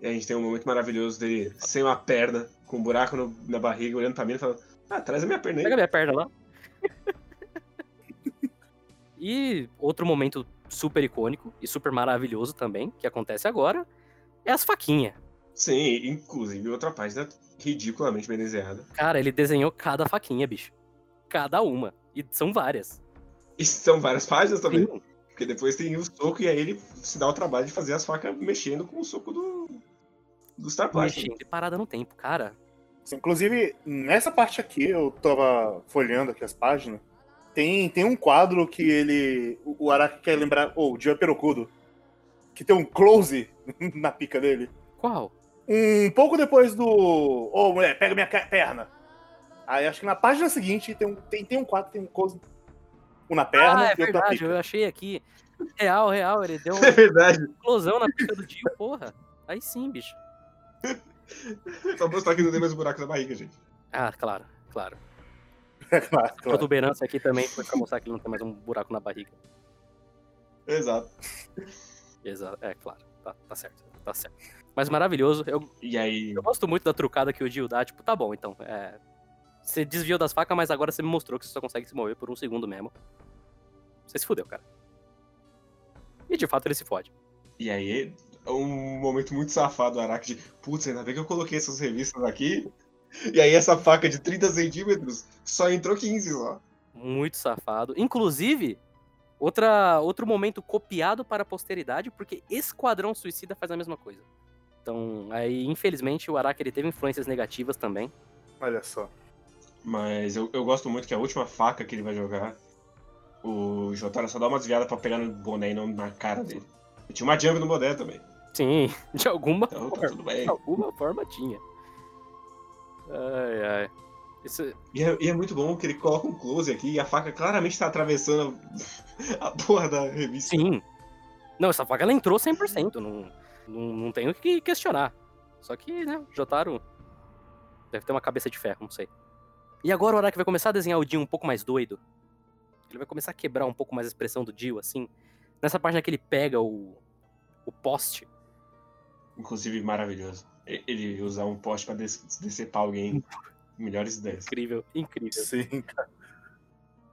E a gente tem um momento maravilhoso dele sem uma perna, com um buraco no- na barriga, olhando pra mim e falando: Ah, traz a minha perna aí. Pega minha perna lá. e outro momento super icônico e super maravilhoso também, que acontece agora, é as faquinhas. Sim, inclusive outra página ridiculamente bem desenhada. Cara, ele desenhou cada faquinha, bicho. Cada uma. E são várias. E são várias páginas também. Sim. Porque depois tem o soco e aí ele se dá o trabalho de fazer as facas mexendo com o soco do. Do Star Platinum. Mexendo e parada no tempo, cara. Inclusive, nessa parte aqui, eu tava folheando aqui as páginas. Tem, tem um quadro que ele. O Araki quer lembrar. Ou o Dio é perocudo. Que tem um close na pica dele. Qual? Um pouco depois do. Ô, mulher, pega minha perna. Aí acho que na página seguinte tem um, tem, tem um quadro, tem um close. Um na perna ah, é e outro na verdade, pica. eu achei aqui. Real, real, ele deu É verdade. uma explosão na pica do Dio, porra. Aí sim, bicho. Só mostrar que não tem mais buracos na barriga, gente. Ah, claro, claro. claro, A claro. protuberância aqui também foi pra mostrar que ele não tem mais um buraco na barriga. Exato. Exato, é claro. Tá, tá certo, tá certo. Mas maravilhoso. Eu, E aí. eu gosto muito da trucada que o Dio dá. Tipo, tá bom, então. É, você desviou das facas, mas agora você me mostrou que você só consegue se mover por um segundo mesmo. Você se fudeu, cara. E de fato ele se fode. E aí, um momento muito safado do Araki de, putz, ainda bem que eu coloquei essas revistas aqui. E aí essa faca de 30 centímetros só entrou 15 só. Muito safado. Inclusive, outra, outro momento copiado para a posteridade, porque Esquadrão Suicida faz a mesma coisa. Então, aí, infelizmente, o Araki ele teve influências negativas também. Olha só. Mas eu, eu gosto muito que a última faca que ele vai jogar, o Jotaro só dá uma desviada pra pegar no boné e não na cara dele. E tinha uma jump no boné também. Sim, de alguma Então tá forma. De alguma forma tinha. Ai, ai. Isso, E é, e é muito bom que ele coloca um close aqui e a faca claramente tá atravessando a, a porra da revista. sim. Não, essa faca ela entrou 100%. Não, não, não tenho o que questionar. Só que, né, o Jotaro deve ter uma cabeça de ferro, não sei. E agora o Araki vai começar a desenhar o Dio um pouco mais doido. Ele vai começar a quebrar um pouco mais a expressão do Dio, assim. Nessa página que ele pega o, o poste. Inclusive, maravilhoso. Ele usar um poste pra des decepar alguém. Melhores ideias. Incrível, incrível. Sim.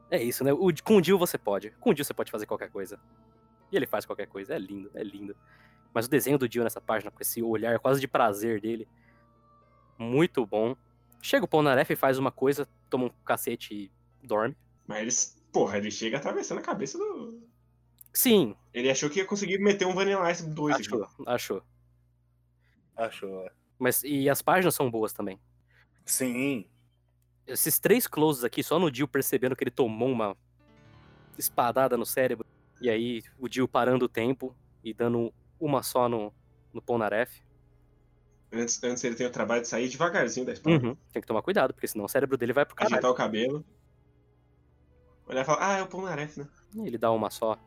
É isso, né? O- com o Dio você pode. Com o Dio você pode fazer qualquer coisa. E ele faz qualquer coisa. É lindo, é lindo. Mas o desenho do Dio nessa página, com esse olhar quase de prazer dele, muito bom. Chega o Polnareff e faz uma coisa, toma um cacete e dorme. Mas eles, porra, ele chega atravessando a cabeça do. Sim, Ele achou que ia conseguir meter um Vanilla Ice 2 aqui. achou, achou. É. Mas e as páginas são boas também. Sim. Esses três closes aqui, só no Dio percebendo que ele tomou uma espadada no cérebro. E aí o Dio parando o tempo e dando uma só no, no Polnareff. Antes, antes ele tem o trabalho de sair devagarzinho da espada, Uhum. Tem que tomar cuidado, porque senão o cérebro dele vai pro caralho. ajeitar o cabelo. Olhar e falar, ah, é o Polnareff, né? Ele dá uma só.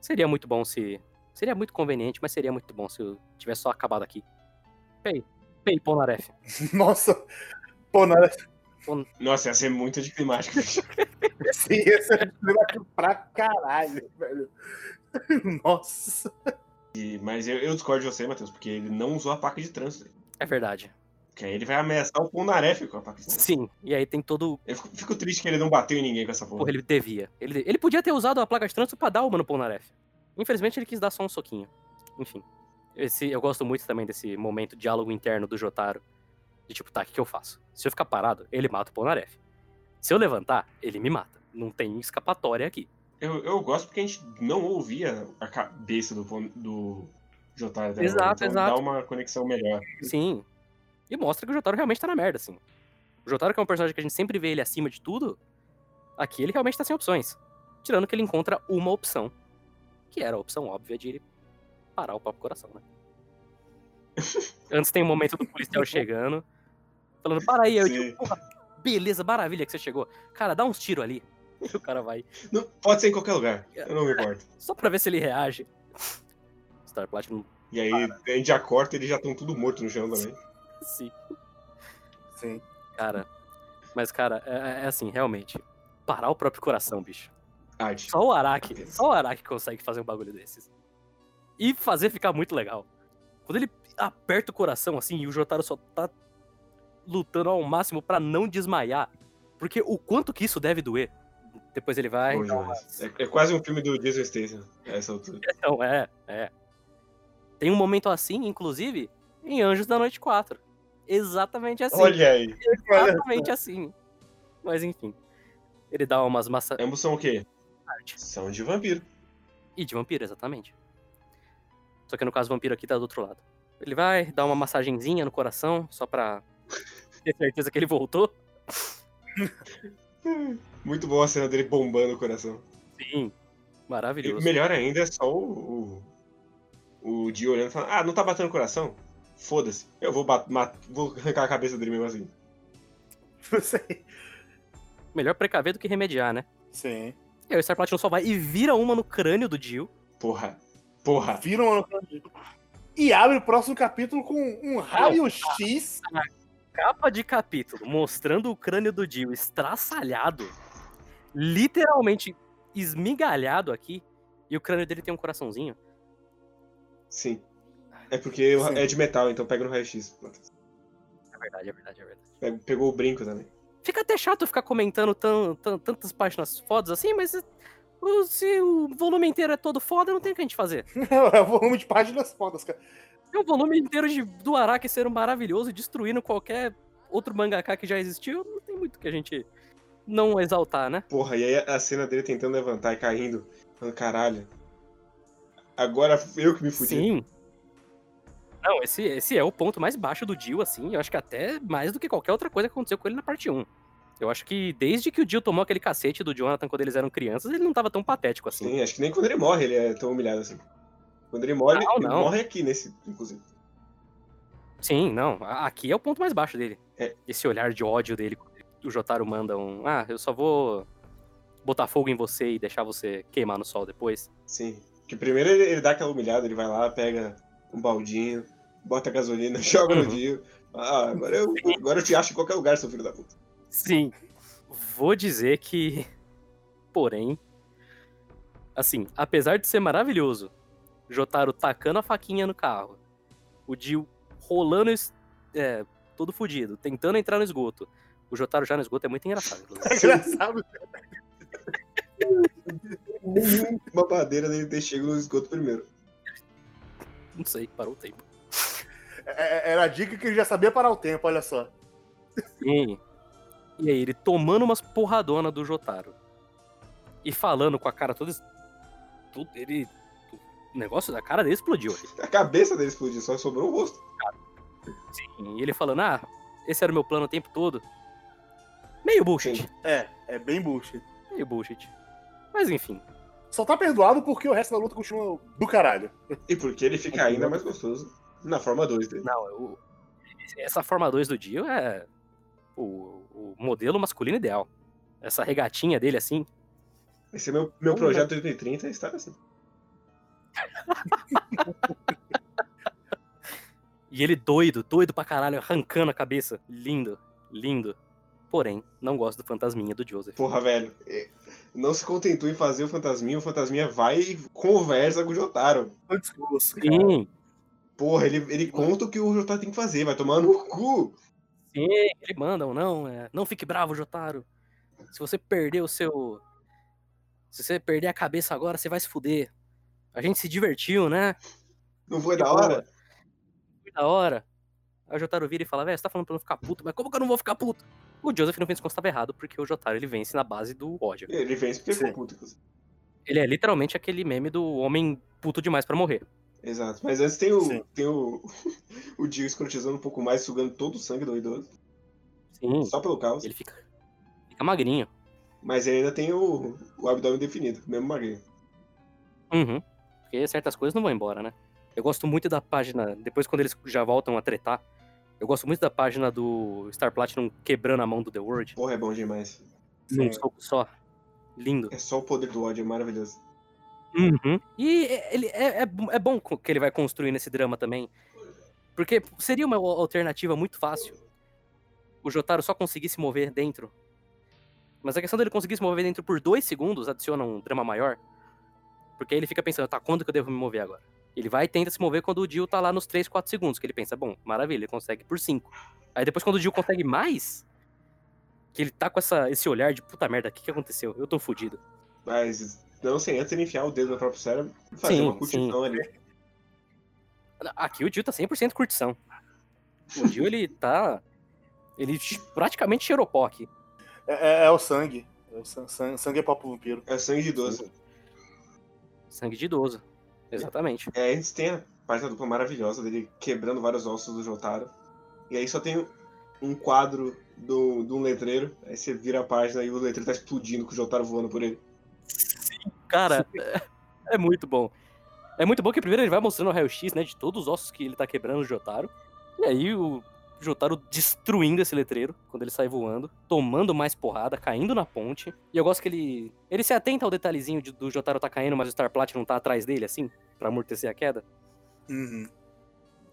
Seria muito bom se. Seria muito conveniente, mas seria muito bom se eu tivesse só acabado aqui. Pei. Pei, Polnareff. Nossa. Pô, nada. Nossa, ia ser muito anticlimático. bicho. Sim, esse é problemático pra caralho, velho. Nossa. E- mas eu, eu discordo de você, Matheus, porque ele não usou a placa de trânsito. É verdade. Porque aí ele vai ameaçar o Polnareff com a placa de trânsito. Sim. E aí tem todo. Eu fico, fico triste que ele não bateu em ninguém com essa porra. Porra, ele devia. Ele, ele podia ter usado a placa de trânsito pra dar uma no Polnareff. Infelizmente ele quis dar só um soquinho. Enfim. Esse, eu gosto muito também desse momento diálogo interno do Jotaro. De tipo, tá, o que, que eu faço? Se eu ficar parado, ele mata o Polnareff. Se eu levantar, ele me mata. Não tem escapatória aqui. Eu, eu gosto porque a gente não ouvia a cabeça do, do Jotaro até agora, Exato, então exato. dá uma conexão melhor. Sim. E mostra que o Jotaro realmente tá na merda, assim. O Jotaro, que é um personagem que a gente sempre vê ele acima de tudo, aqui ele realmente tá sem opções. Tirando que ele encontra uma opção. Que era a opção óbvia de ele parar o próprio coração, né? Antes tem um momento do policial chegando, falando, para aí, eu Sim. digo, porra, beleza, maravilha que você chegou. Cara, dá uns tiros ali. E o cara vai, Não, pode ser em qualquer lugar, eu não me importo. só pra ver se ele reage. Star Platinum, E aí a gente já corta e eles já estão tudo morto no chão também. sim. Sim. Cara, mas, cara, é, é assim, realmente. Parar o próprio coração, bicho. Arte. Só o Araki, só o Araki consegue fazer um bagulho desses. E fazer ficar muito legal. Quando ele aperta o coração assim e o Jotaro só tá lutando ao máximo pra não desmaiar. Porque o quanto que isso deve doer. Depois ele vai. Bom. É, é quase um filme do Jason Statham, essa altura. Então, é, é. Tem um momento assim, inclusive, em Anjos da Noite 4. Exatamente assim. Olha aí. exatamente assim. Mas enfim. Ele dá umas massa. Ambos são o quê? Arte. São de vampiro. E de vampiro, exatamente. Só que no caso, o vampiro aqui tá do outro lado. Ele vai dar uma massagenzinha no coração, só pra ter certeza que ele voltou. Muito boa a cena dele bombando o coração. Sim. E Maravilhoso. melhor ainda é só o. O, o Dio olhando e falando, ah, não tá batendo o coração? Foda-se. Eu vou, vou arrancar a cabeça dele mesmo assim. Não sei. Melhor precaver do que remediar, né? Sim. E aí o Star Platinum só vai e vira uma no crânio do Jill. Porra. Porra. Viram uma E abre o próximo capítulo com um raio-x. Capa de capítulo mostrando o crânio do Jill estraçalhado, literalmente esmigalhado aqui, e o crânio dele tem um coraçãozinho. Sim. É porque Sim. é de metal, então pega no raio-x. É verdade, é verdade, é verdade. Pegou o brinco também. Fica até chato ficar comentando tan- tan- tantas páginas fodas assim, mas o- se o volume inteiro é todo foda, não tem o que a gente fazer. É o volume de páginas fodas, cara. É um volume inteiro de, do Araki ser maravilhoso, destruindo qualquer outro mangaka que já existiu, não tem muito que a gente não exaltar, né? Porra, e aí a cena dele tentando levantar e caindo. Falando, caralho. Agora eu que me fudi. Sim. Não, esse, esse é o ponto mais baixo do Jill, assim. Eu acho que até mais do que qualquer outra coisa que aconteceu com ele na parte 1. Eu acho que desde que o Jill tomou aquele cacete do Jonathan quando eles eram crianças, ele não tava tão patético assim. Sim, acho que nem quando ele morre ele é tão humilhado assim. Quando ele morre, Não, ele não. morre aqui nesse, inclusive. Sim, não. Aqui é o ponto mais baixo dele. É. Esse olhar de ódio dele. quando O Jotaro manda um. Ah, eu só vou botar fogo em você e deixar você queimar no sol depois. Sim. Que primeiro ele, ele dá aquela humilhada, ele vai lá, pega um baldinho, bota gasolina, joga no Uhum. Dio. Ah, agora eu, agora eu te acho em qualquer lugar, seu filho da puta. Sim. Vou dizer que. Porém. Assim, apesar de ser maravilhoso, Jotaro tacando a faquinha no carro, o Jill rolando es- é, todo fudido, tentando entrar no esgoto. O Jotaro já no esgoto é muito engraçado. É engraçado. Uma madeira dele ter chego no esgoto primeiro. Não sei, parou o tempo. É- Era a dica que ele já sabia parar o tempo, olha só. Sim. E aí, ele tomando umas porradona do Jotaro. E falando com a cara toda. tudo- Ele. O negócio da cara dele explodiu. A cabeça dele explodiu, só sobrou o rosto. Sim, e ele falando, ah, esse era o meu plano o tempo todo. Meio bullshit. Sim. É, é bem bullshit. Meio bullshit. Mas enfim. Só tá perdoado porque o resto da luta continua do caralho. E porque ele fica ainda mais gostoso na forma 2 dele. Não, eu- essa forma 2 do Dio é o, o modelo masculino ideal. Essa regatinha dele assim. Esse é meu, meu projeto 2030 está assim. E ele doido, doido pra caralho, arrancando a cabeça. Lindo, lindo. Porém, não gosto do fantasminha do Joseph. Porra, velho. é, Não se contentou em fazer o fantasminha, o fantasminha vai e conversa com o Jotaro. Sim, Porra, ele, ele conta o que o Jotaro tem que fazer, vai tomar no cu. sim, ele manda um não, é, não fique bravo, Jotaro. Se você perder o seu. Se você perder a cabeça agora, você vai se fuder. A gente se divertiu, né? Não foi da hora? Foi da hora. Aí o Jotaro vira e fala, velho, você tá falando pra eu não ficar puto, mas como que eu não vou ficar puto? O Joseph no fim das contas tava errado, porque o Jotaro ele vence na base do ódio. Ele vence porque ficou puto. Ele é literalmente aquele meme do homem puto demais pra morrer. Exato. Mas antes tem o. Sim. Tem o. o Dio escrotizando um pouco mais, sugando todo o sangue do idoso. Sim, Só pelo caos. ele fica, fica magrinho. Mas ele ainda tem o, o abdômen definido, mesmo magrinho. Uhum. Porque certas coisas não vão embora, né? Eu gosto muito da página, depois quando eles já voltam a tretar, eu gosto muito da página do Star Platinum quebrando a mão do The World. Porra, é bom demais. Num soco só. Lindo. É só o poder do ódio, é maravilhoso. Uhum. E ele é, é, é bom que ele vai construir nesse drama também. Porque seria uma alternativa muito fácil. O Jotaro só conseguir se mover dentro. Mas a questão dele conseguir se mover dentro por dois segundos adiciona um drama maior. Porque aí ele fica pensando, tá, quando que eu devo me mover agora? Ele vai e tenta se mover quando o Dio tá lá nos 3, 4 segundos. Que ele pensa, bom, maravilha, ele consegue por 5. Aí depois quando o Dio consegue mais, que ele tá com essa, esse olhar de puta merda, o que, que aconteceu? Eu tô fudido. Mas não sem antes ele enfiar o dedo no próprio cérebro e fazer Sim, uma curtição ali. Aqui o Dio tá 100% curtição. O Dio, ele tá. Ele praticamente cheirou pó aqui. É, é- é o sangue. É o san- san- sangue é papo vampiro. É sangue de idoso. Sangue de idoso. Exatamente. É, antes tem a parte da dupla maravilhosa dele quebrando vários ossos do Jotaro. E aí só tem um quadro do, de um letreiro. Aí você vira a página e o letreiro tá explodindo com o Jotaro voando por ele. Cara, é, é muito bom. É muito bom que primeiro ele vai mostrando o raio-x, né, de todos os ossos que ele tá quebrando o Jotaro. E aí o Jotaro destruindo esse letreiro quando ele sai voando, tomando mais porrada, caindo na ponte. E eu gosto que ele. Ele se atenta ao detalhezinho de- do Jotaro tá caindo, mas o Star Platinum tá atrás dele, assim, pra amortecer a queda. Uhum.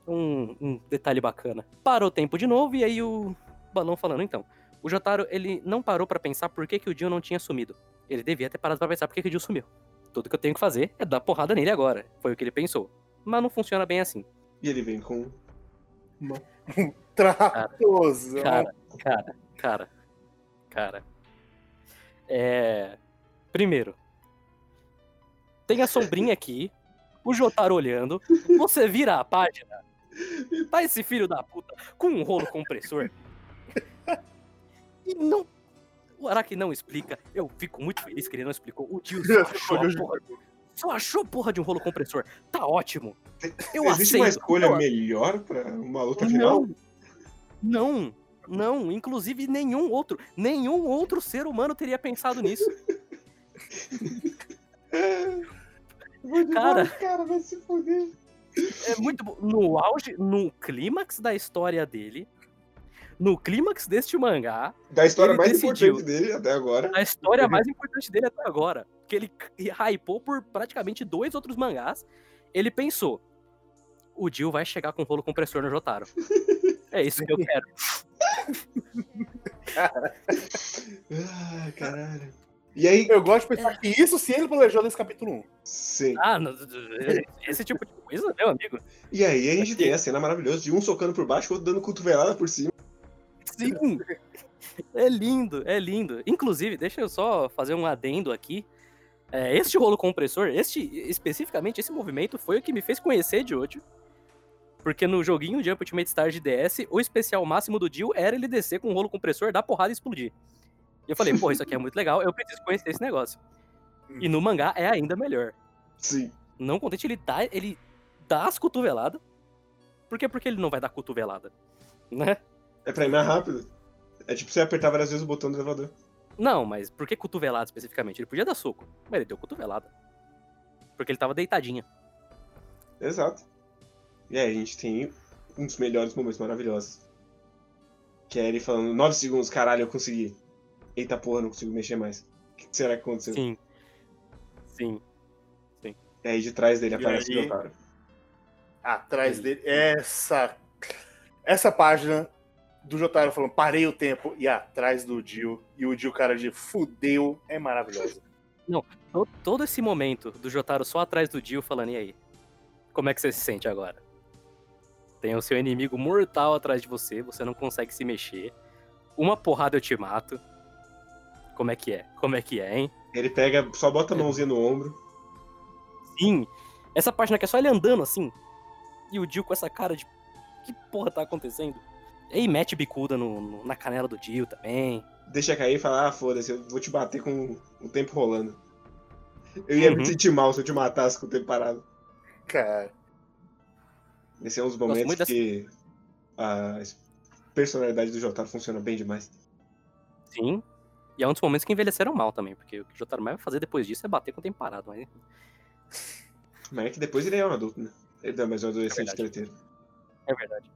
Um, um detalhe bacana. Parou o tempo de novo, e aí o balão falando, então. O Jotaro, ele não parou pra pensar por que, que o Dio não tinha sumido. Ele devia ter parado pra pensar por que, o Dio sumiu. Tudo que eu tenho que fazer é dar porrada nele agora. Foi o que ele pensou. Mas não funciona bem assim. E ele vem com. Tratosão. Cara, cara, cara, cara. É. Primeiro, tem a sombrinha aqui, o Jotaro olhando, você vira a página, tá esse filho da puta com um rolo compressor. E não. O Araki não explica, eu fico muito feliz que ele não explicou. O Dio só achou, porra, só achou porra de um rolo compressor. Tá ótimo. Eu Existe uma aceito. escolha Eu- melhor pra uma luta final? Não, não, não. Inclusive, nenhum outro, nenhum outro ser humano teria pensado nisso. Cara. cara, vai se fuder. É muito bom. No auge, no clímax da história dele, no clímax deste mangá, Da história mais decidiu. importante dele até agora. a história mais importante dele até agora, que ele hypou por praticamente dois outros mangás, ele pensou: o Dio vai chegar com rolo compressor no Jotaro. É isso que eu quero. Ah, caralho. E aí, Eu gosto de pensar que isso sim ele planejou nesse capítulo 1. sim. Ah, não, esse tipo de coisa, meu amigo. E aí a gente tem a cena maravilhosa de um socando por baixo, o outro dando cotovelada por cima. Sim! É lindo, é lindo. Inclusive, deixa eu só fazer um adendo aqui. É, este rolo compressor, este especificamente esse movimento foi o que me fez conhecer Jojo. Porque no joguinho Jump Ultimate Star de DS, o especial máximo do Dio era ele descer com um rolo compressor, dar porrada e explodir. E eu falei, pô, isso aqui é muito legal, eu preciso conhecer esse negócio. E no mangá é ainda melhor. Sim. Não contente, ele dá, ele dá as cotoveladas. Por quê? Porque ele não vai dar cotovelada. Né? É pra ir mais rápido. É tipo você apertar várias vezes o botão do elevador. Não, mas por que cotovelada especificamente? Ele podia dar soco, mas ele deu cotovelada. Porque ele tava deitadinho. Exato. E aí a gente tem um dos melhores momentos maravilhosos. Que é ele falando, 9 segundos, caralho, eu consegui. Eita porra, não consigo mexer mais. O que será que aconteceu? Sim. Sim. E aí de trás dele E aparece o aí? Jotaro. Atrás Sim. dele. Essa. Essa página do Jotaro falando, parei o tempo, e atrás do Dio. E o Dio, cara de fudeu, é maravilhoso. To- Todo esse momento do Jotaro só atrás do Dio falando, e aí? Como é que você se sente agora? Tem o seu inimigo mortal atrás de você, você não consegue se mexer. Uma porrada eu te mato. Como é que é? Como é que é, hein? Ele pega, só bota a mãozinha no ombro. Sim. Essa página que é só ele andando assim. E o Dio com essa cara de. Que porra tá acontecendo? E mete bicuda no, no- na canela do Dio também. Deixa cair e fala, ah, foda-se, eu vou te bater com o tempo rolando. Eu ia Uhum. me sentir mal se eu te matasse com o tempo parado. Cara. Esse é um dos momentos muito dessa- que a personalidade do Jotaro funciona bem demais. Sim. E é um dos momentos que envelheceram mal também, porque o que o Jotaro mais vai fazer depois disso é bater com o tempo parado. Mas... Mas é que depois ele é um adulto, né? Ele é mais um adolescente verdade. treteiro. É verdade.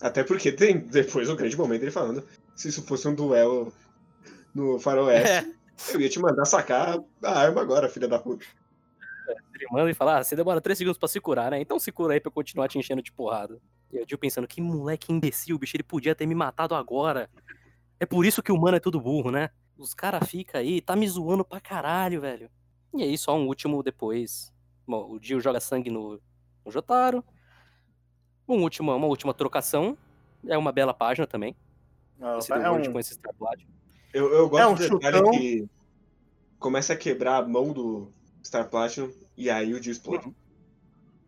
Até porque tem depois um grande momento ele falando, se isso fosse um duelo no faroeste, eu ia te mandar sacar a arma agora, filha da puta. Ele manda e fala: ah, você demora 3 segundos pra se curar, né? Então se cura aí pra eu continuar te enchendo de porrada. E o Dio pensando: que moleque imbecil, bicho, ele podia ter me matado agora. É por isso que o mano é tudo burro, né? Os caras ficam aí, tá me zoando pra caralho, velho. E aí, só um último depois. Bom, o Dio joga sangue no, no Jotaro. Um último, uma última trocação. É uma bela página também. Não, Esse é um- com esse. Eu, eu gosto É um do detalhe chutão. que começa a quebrar a mão do Star Platinum e aí o Dio explode.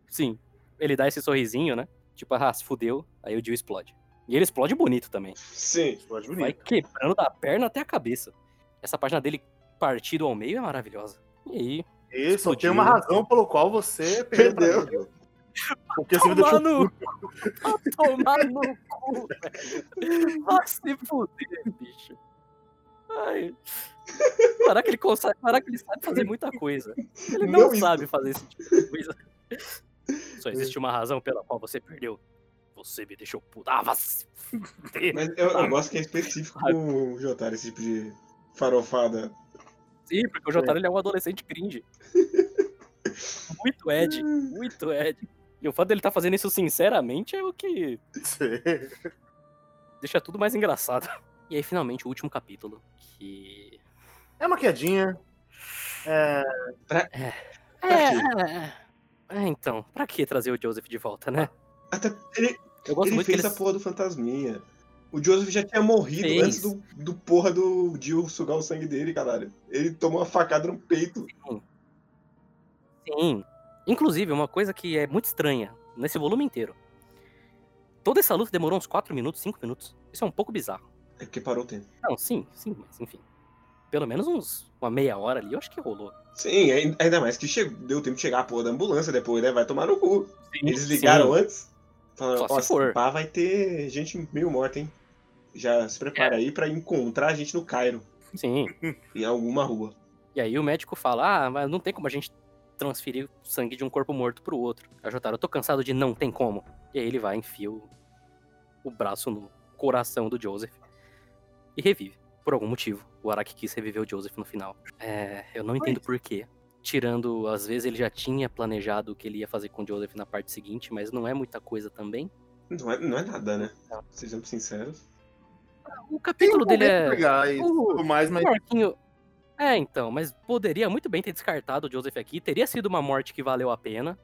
Sim. Ele dá esse sorrisinho, né? Tipo, ah, se fudeu. Aí o Dio explode. E ele explode bonito também. Sim. Explode Vai bonito. quebrando da perna até a cabeça. Essa página dele partido ao meio é maravilhosa. E aí, só tem uma razão pelo qual você perdeu. Perdeu. Porque você Tomar no-. Vai tomar no cu, velho. Vai se fuder, bicho. Ai. Será que ele consegue. Será que ele sabe fazer muita coisa? Ele não, Não, isso- sabe fazer esse tipo de coisa. Só existe uma razão pela qual você perdeu. você me deixou puto. Ah, vai se fuder. Mas eu, eu Ah, gosto que é específico com o Jotaro, esse tipo de farofada. Sim, porque o Jotaro ele é um adolescente cringe. Muito Ed, muito Ed. E o fato dele estar fazendo isso sinceramente é o que deixa tudo mais engraçado. E aí, finalmente, o último capítulo, que... É uma quedinha. É, Pra É, quê? é, é, então, pra que trazer o Joseph de volta, né? Até ele, Eu gosto ele muito que fez eles... a porra do fantasminha. O Joseph já tinha morrido Fez. antes do, do porra do Jill sugar o sangue dele, caralho. Ele tomou uma facada no peito. Sim. Inclusive, uma coisa que é muito estranha nesse volume inteiro. Toda essa luta demorou uns 4 minutos, 5 minutos. Isso é um pouco bizarro. É porque parou o tempo. Não, sim, sim, mas enfim. Pelo menos uns uma meia hora ali, eu acho que rolou. Sim, ai- ainda mais que chegou, deu tempo de chegar a porra da ambulância depois, né? Vai tomar no cu. Sim, Eles ligaram sim. antes. Falaram, Só se for. pá, vai ter gente meio morta, hein? Já se É. prepara aí pra encontrar a gente no Cairo, Sim. em alguma rua. E aí o médico fala: Ah, mas não tem como a gente transferir o sangue de um corpo morto pro outro. A Jotaro, eu tô cansado de não tem como. E aí ele vai, enfia o, o braço no coração do Joseph e revive. Por algum motivo. O Araki quis reviver o Joseph no final. É, eu não entendo por quê. Tirando, às vezes ele já tinha planejado o que ele ia fazer com o Joseph na parte seguinte, mas não é muita coisa também. Não é, não é nada, né? Não. Sejamos sinceros. O tem capítulo um dele é. legais, o- tudo mais, mas O Marquinho. É, então, mas poderia muito bem ter descartado o Joseph aqui. Teria sido uma morte que valeu a pena.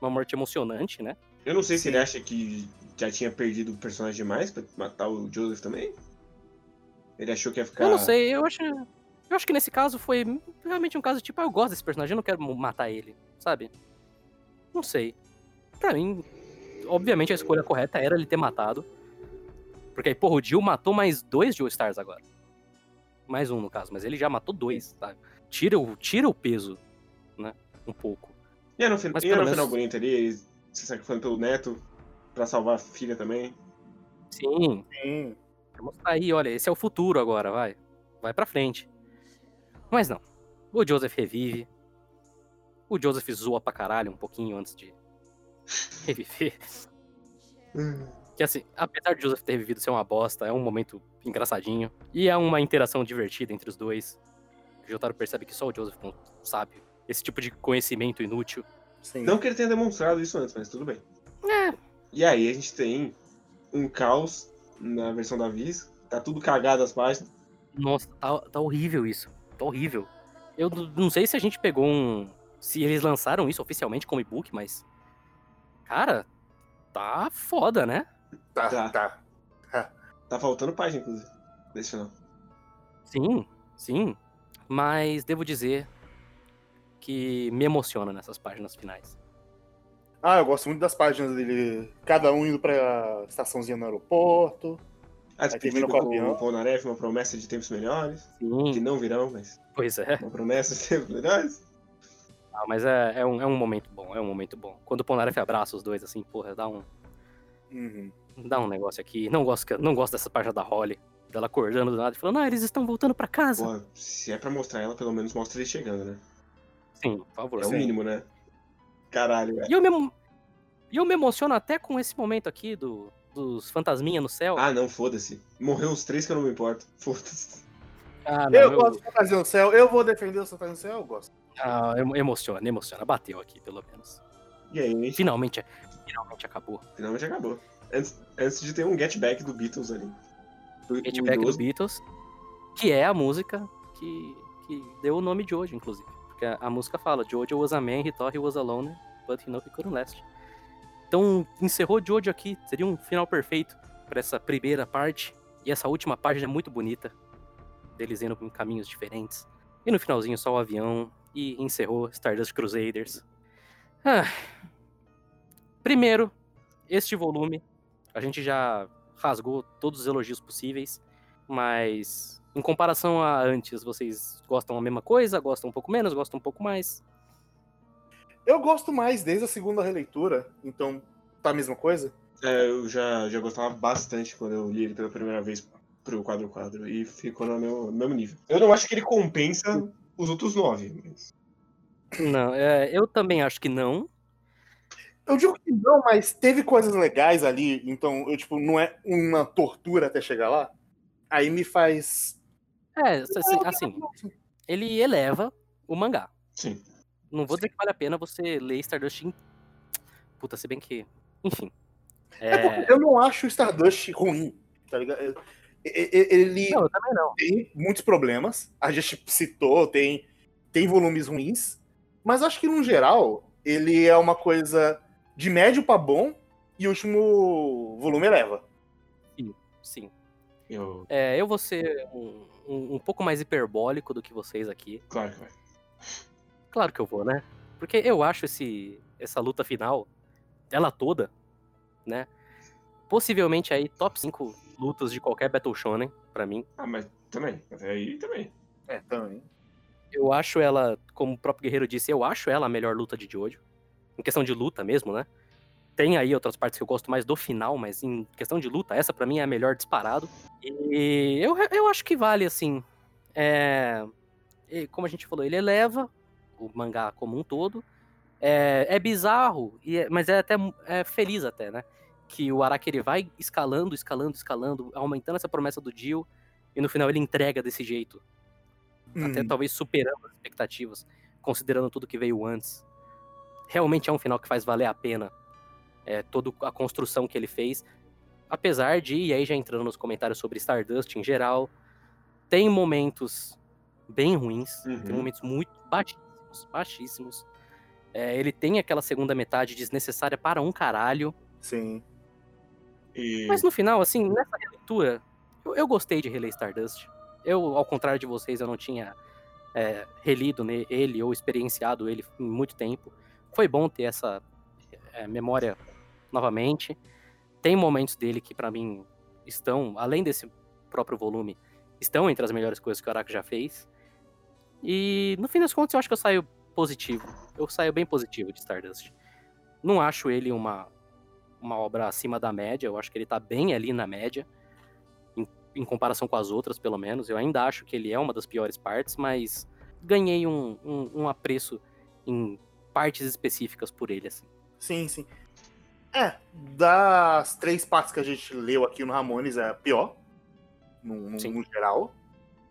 Uma morte emocionante, né? Eu não sei se Sim. ele acha que já tinha perdido o personagem demais pra matar o Joseph também. Ele achou que ia ficar. Eu não sei, eu acho. Eu acho que nesse caso foi realmente um caso tipo, ah, eu gosto desse personagem, eu não quero matar ele, sabe? Não sei. Pra mim, obviamente a escolha correta era ele ter matado. Porque aí, porra, o Jill matou mais dois Joe Stars agora. Mais um, no caso, mas ele já matou dois, sabe? Tira o, tira o peso, né? Um pouco. E no, fin... Mas e pelo no menos- final bonito ali, ele se sacrificando pelo neto pra salvar a filha também. Sim, sim. Pra mostrar aí, olha, esse é o futuro agora, vai. Vai pra frente. Mas não. O Joseph revive. O Joseph zoa pra caralho um pouquinho antes de reviver. Que assim, apesar de Joseph ter revivido ser uma bosta, é um momento engraçadinho. E é uma interação divertida entre os dois. O Jotaro percebe que só o Joseph não sabe. Esse tipo de conhecimento inútil. sim. Não que ele tenha demonstrado isso antes, mas tudo bem. É, E aí a gente tem um caos na versão da Viz. Tá tudo cagado as páginas. Nossa, tá, tá horrível isso. Tá horrível. Eu não sei se a gente pegou um. Se eles lançaram isso oficialmente como e-book, mas. Cara, tá foda, né? Tá, Tá. tá. Tá faltando página, inclusive, desse final. Sim, sim. Mas devo dizer que me emociona nessas páginas finais. Ah, eu gosto muito das páginas dele, cada um indo pra estaçãozinha no aeroporto. A termina despedida com o com o Polnareff, uma promessa de tempos melhores. Que Sim, não virão, mas pois é. uma promessa de tempos melhores. Ah, mas é, é, um, é um momento bom, é um momento bom. Quando o Polnareff abraça os dois, assim, porra, dá um, Uhum. Dá um negócio aqui. Não gosto, que- não gosto dessa página da Holly. Dela acordando do nada e falando, ah, eles estão voltando pra casa. Pô, se é pra mostrar ela, pelo menos mostra ele chegando, né? Sim, por favor. É o Sim. mínimo, né? Caralho, velho. E eu me, e eu me emociono até com esse momento aqui do, dos fantasminha no céu. Ah, não, foda-se. Morreu os três que eu não me importo. Foda-se. Ah, não, eu, eu- gosto de Fantasia no Céu, eu vou defender o Fantasia no Céu, eu gosto. ah, emo- emociona, emociona. Bateu aqui, pelo menos. E aí, gente, Finalmente, finalmente acabou. finalmente acabou. Antes, antes de ter um get back do Beatles ali. O, Get Back do. Beatles, que é a música que, que deu o nome de hoje, inclusive. Porque a, a música fala, Jojo was a man, he thought he was alone, but he knew he couldn't last. Então, encerrou Jojo aqui, seria um final perfeito para essa primeira parte. E essa última página é muito bonita, deles indo em caminhos diferentes. E no finalzinho só o avião, e encerrou Stardust Crusaders. Ah. Primeiro, este volume, a gente já rasgou todos os elogios possíveis, mas em comparação a antes, vocês gostam a mesma coisa, gostam um pouco menos, gostam um pouco mais? Eu gosto mais desde a segunda releitura, então tá a mesma coisa? É, eu já, já gostava bastante quando eu li ele pela primeira vez pro quadro quadro e ficou no meu, mesmo nível. Eu não acho que ele compensa os outros nove, mas Não, é, eu também acho que não. Eu digo que não, mas teve coisas legais ali, então, eu, tipo, não é uma tortura até chegar lá. Aí me faz. É, assim, assim, ele eleva o mangá. Sim. Não vou dizer que vale a pena você ler Stardust em... Puta, se bem que... Enfim. É... Eu não acho o Stardust ruim, tá ligado? E- e- Ele Não, não. tem muitos problemas. A gente citou, tem, tem volumes ruins. Mas acho que, no geral, ele é uma coisa de médio pra bom e o último volume eleva. Sim. Eu. É, eu vou ser um, um, um pouco mais hiperbólico do que vocês aqui. Claro que vai. Claro que eu vou, né? Porque eu acho esse, essa luta final, ela toda, né? Possivelmente aí top 5 lutas de qualquer Battle Shonen, pra mim. Ah, mas também. Até aí também. É, também. Eu acho ela, como o próprio Guerreiro disse, eu acho ela a melhor luta de Jojo. Em questão de luta mesmo, né? Tem aí outras partes que eu gosto mais do final, mas em questão de luta, essa pra mim é a melhor disparado. E eu, eu acho que vale, assim. É, e como a gente falou, ele eleva o mangá como um todo. É, é bizarro, e é- mas é até é feliz até, né? Que o Araki ele vai escalando, escalando, escalando, aumentando essa promessa do Dio, e no final ele entrega desse jeito até Hum. talvez superando as expectativas, considerando tudo que veio antes. Realmente é um final que faz valer a pena é, toda a construção que ele fez. Apesar de, e aí já entrando nos comentários sobre Stardust em geral, tem momentos bem ruins, tem Uhum. momentos muito baixíssimos, baixíssimos. É, ele tem aquela segunda metade desnecessária para um caralho. Sim. E. Mas no final, assim, nessa releitura, eu, eu gostei de reler Stardust. Eu, ao contrário de vocês, eu não tinha é, relido ele ou experienciado ele em muito tempo. Foi bom ter essa é, memória novamente. Tem momentos dele que, pra mim, estão, além desse próprio volume, estão entre as melhores coisas que o Araki já fez. E, no fim das contas, eu acho que eu saio positivo. Eu saio bem positivo de Stardust. Não acho ele uma, uma obra acima da média, eu acho que ele tá bem ali na média, em, em comparação com as outras, pelo menos. Eu ainda acho que ele é uma das piores partes, mas ganhei um, um, um apreço em partes específicas por ele, assim. Sim, sim. É, das três partes que a gente leu aqui no Ramones, é a pior, no, no- no geral.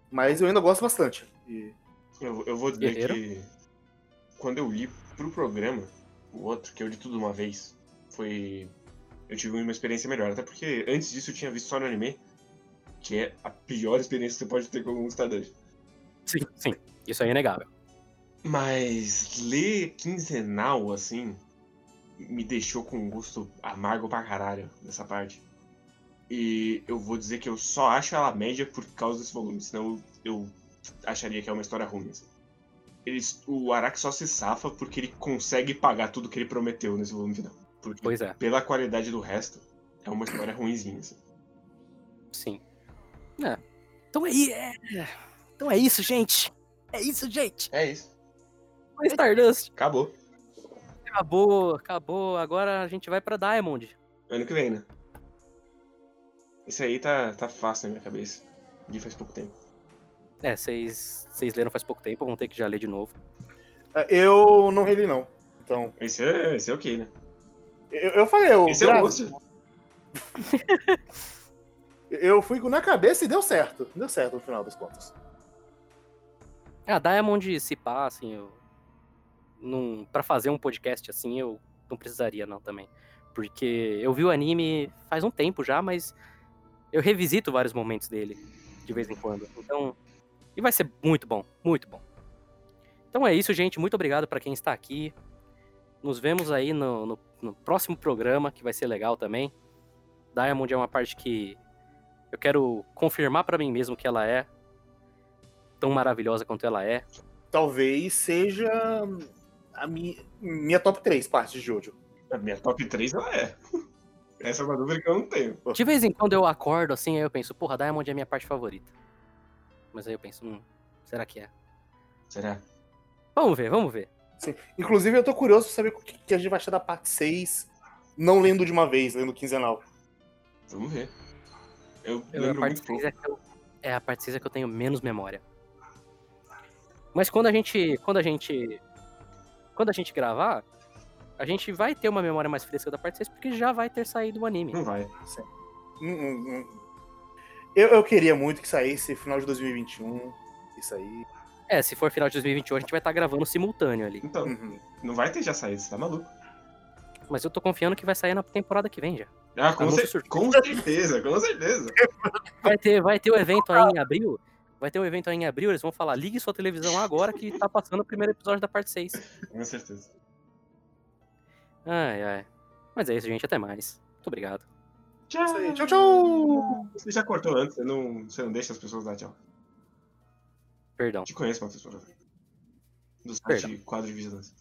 Mas eu ainda gosto bastante. E- Eu, eu vou dizer Guerreiro? que quando eu li pro programa, o outro, que eu li tudo de uma vez, foi. Eu tive uma experiência melhor. Até porque antes disso eu tinha visto só no anime, que é a pior experiência que você pode ter com um Stardust. Sim, sim. Isso é inegável. Mas ler quinzenal, assim, me deixou com um gosto amargo pra caralho nessa parte. E eu vou dizer que eu só acho ela média por causa desse volume, senão eu acharia que é uma história ruim. Assim. Eles, o Araki só se safa porque ele consegue pagar tudo que ele prometeu nesse volume final. Porque Pois é, pela qualidade do resto, é uma história ruimzinha. Assim. sim. É. Então é, é. Então é isso, gente. É isso, gente. É isso. Foi Stardust. Acabou. Acabou, acabou. Agora a gente vai pra Diamond. Ano que vem, né? Isso aí tá, tá fácil na minha cabeça. De faz pouco tempo. É, vocês vocês leram faz pouco tempo, vão ter que já ler de novo. é, Eu não reli, não. Então, Esse é, esse é ok, né? eu, eu falei, eu, Esse é o gosto. eu fui na cabeça e deu certo. Deu certo no final das contas. A Diamond, se pá, assim, eu. Não, pra fazer um podcast assim, eu não precisaria, não, também. Porque eu vi o anime faz um tempo já, mas eu revisito vários momentos dele, de vez em quando. Então. E vai ser muito bom, muito bom. Então é isso, gente. Muito obrigado pra quem está aqui. Nos vemos aí no, no- no próximo programa, que vai ser legal também. Diamond é uma parte que eu quero confirmar pra mim mesmo que ela é tão maravilhosa quanto ela é. Talvez seja a minha, minha top 3 partes de Jojo. A minha top 3 ela é. Essa é uma dúvida que eu não tenho. De vez em quando eu acordo assim, aí eu penso, porra, Diamond é a minha parte favorita. Mas aí eu penso, hum, será que é? Será? Vamos ver, vamos ver. Sim. Inclusive, eu tô curioso pra saber o que, a gente vai achar da parte 6, não lendo de uma vez, lendo quinzenal. Vamos ver. Eu, Eu, a lembro parte muito pouco. 6 é, que eu, é a parte 6 é que eu tenho menos memória. Mas quando a gente. Quando a gente. Quando a gente gravar, a gente vai ter uma memória mais fresca da parte 6 porque já vai ter saído o anime. Não vai. Hum, hum, hum. Eu, eu queria muito que saísse final de 2021. Isso aí. É, se for final de 2021, a gente vai estar gravando simultâneo ali. Então, Uhum. não vai ter já saído, você tá maluco? Mas eu tô confiando que vai sair na temporada que vem já. Ah, com, cer- com certeza, com certeza. Vai ter, vai ter o evento aí em abril. Vai ter o evento aí em abril, eles vão falar, ligue sua televisão agora que tá passando o primeiro episódio da parte 6. Com certeza. Ai, ai. Mas é isso, gente. Até mais. Muito obrigado. Tchau. Tchau, tchau! Você já cortou antes, você não, você não deixa as pessoas dar tchau. Perdão. Te conheço, Matheus Porra. Do Perdão. site Quadro de Vigilância.